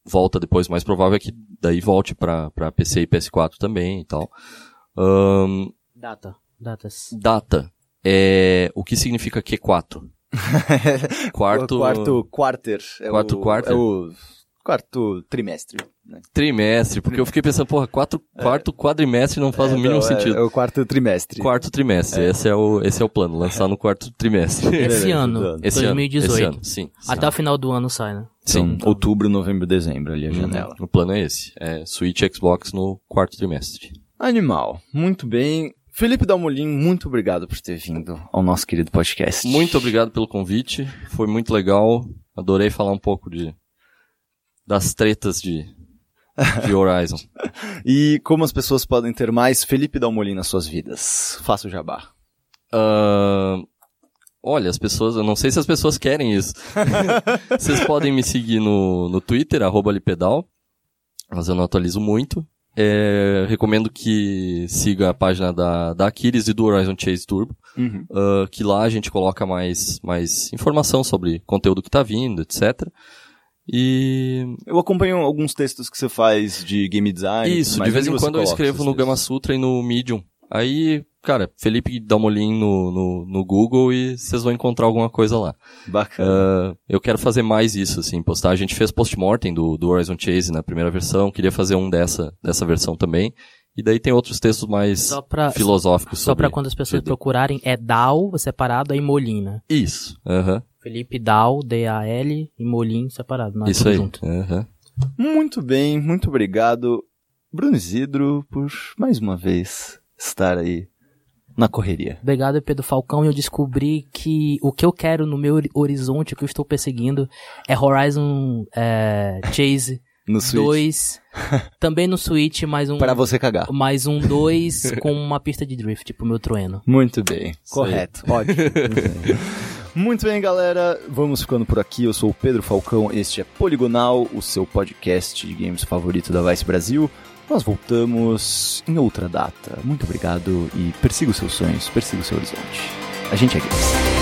volta depois. Mais provável é que daí volte para PC e PS4 também e tal. Ahn, Data. Datas. data. é o que significa Q4? quarto, quarto quarter. É Quarto o, quarter? É o quarto trimestre. Né? trimestre, porque eu fiquei pensando, porra, quatro, quarto quadrimestre não faz o mínimo Então, é- sentido. É, o quarto trimestre. Quarto trimestre, esse é o esse é o plano, lançar no quarto trimestre. Esse ano. Esse 2018. ano, esse ano, sim. sim. Até o final do ano sai, né? sim. Então, outubro, novembro, dezembro ali a Uhum. janela. O plano é esse, é Switch e Xbox no quarto trimestre. Animal. Muito bem. Felipe Dalmolin, muito obrigado por ter vindo ao nosso querido podcast. Muito obrigado pelo convite, foi muito legal. Adorei falar um pouco de das tretas de de Horizon. E como as pessoas podem ter mais Felipe Dalmolin nas suas vidas? Faça o jabá. Ahn, olha, as pessoas, eu não sei se as pessoas querem isso. Vocês podem me seguir no, no Twitter, arroba Lipedal, mas eu não atualizo muito. É, recomendo que siga a página da, da Aquiles e do Horizon Chase Turbo, Uhum. ah, que lá a gente coloca mais, mais informação sobre conteúdo que tá vindo, etc. E Eu acompanho alguns textos que você faz de game design. Isso, mas de vez em quando eu escrevo no Gama? Sutra e no Medium. Aí, cara, Felipe Dalmolin no, no, no Google e vocês vão encontrar alguma coisa lá. Bacana. Ah, eu quero fazer mais isso, assim, postar. A gente fez post-mortem do, do Horizon Chase na primeira versão, queria fazer um dessa, dessa versão também. E daí tem outros textos mais Só pra, filosóficos só sobre... pra quando as pessoas procurarem, é Dal separado aí Molina. Isso, aham, Felipe Dal, D-A-L, e Molin separado. Não é isso tudo aí. junto. aham. Muito bem, muito obrigado, Bruno Isidro, por mais uma vez estar aí na correria. Obrigado, Pedro Falcão. E eu descobri que o que eu quero no meu hori- horizonte, o que eu estou perseguindo, é Horizon é, Chase No Switch. 2. também no Switch, mais um. Para você cagar. Mais um 2 com uma pista de drift, tipo o meu trueno. Muito bem, correto, ótimo. Muito bem. Galera, vamos ficando por aqui. Eu sou o Pedro Falcão, este é Poligonal, o seu podcast de games favorito da Vice Brasil. Nós voltamos em outra data. Muito obrigado e persiga os seus sonhos, persiga o seu horizonte. A gente é games.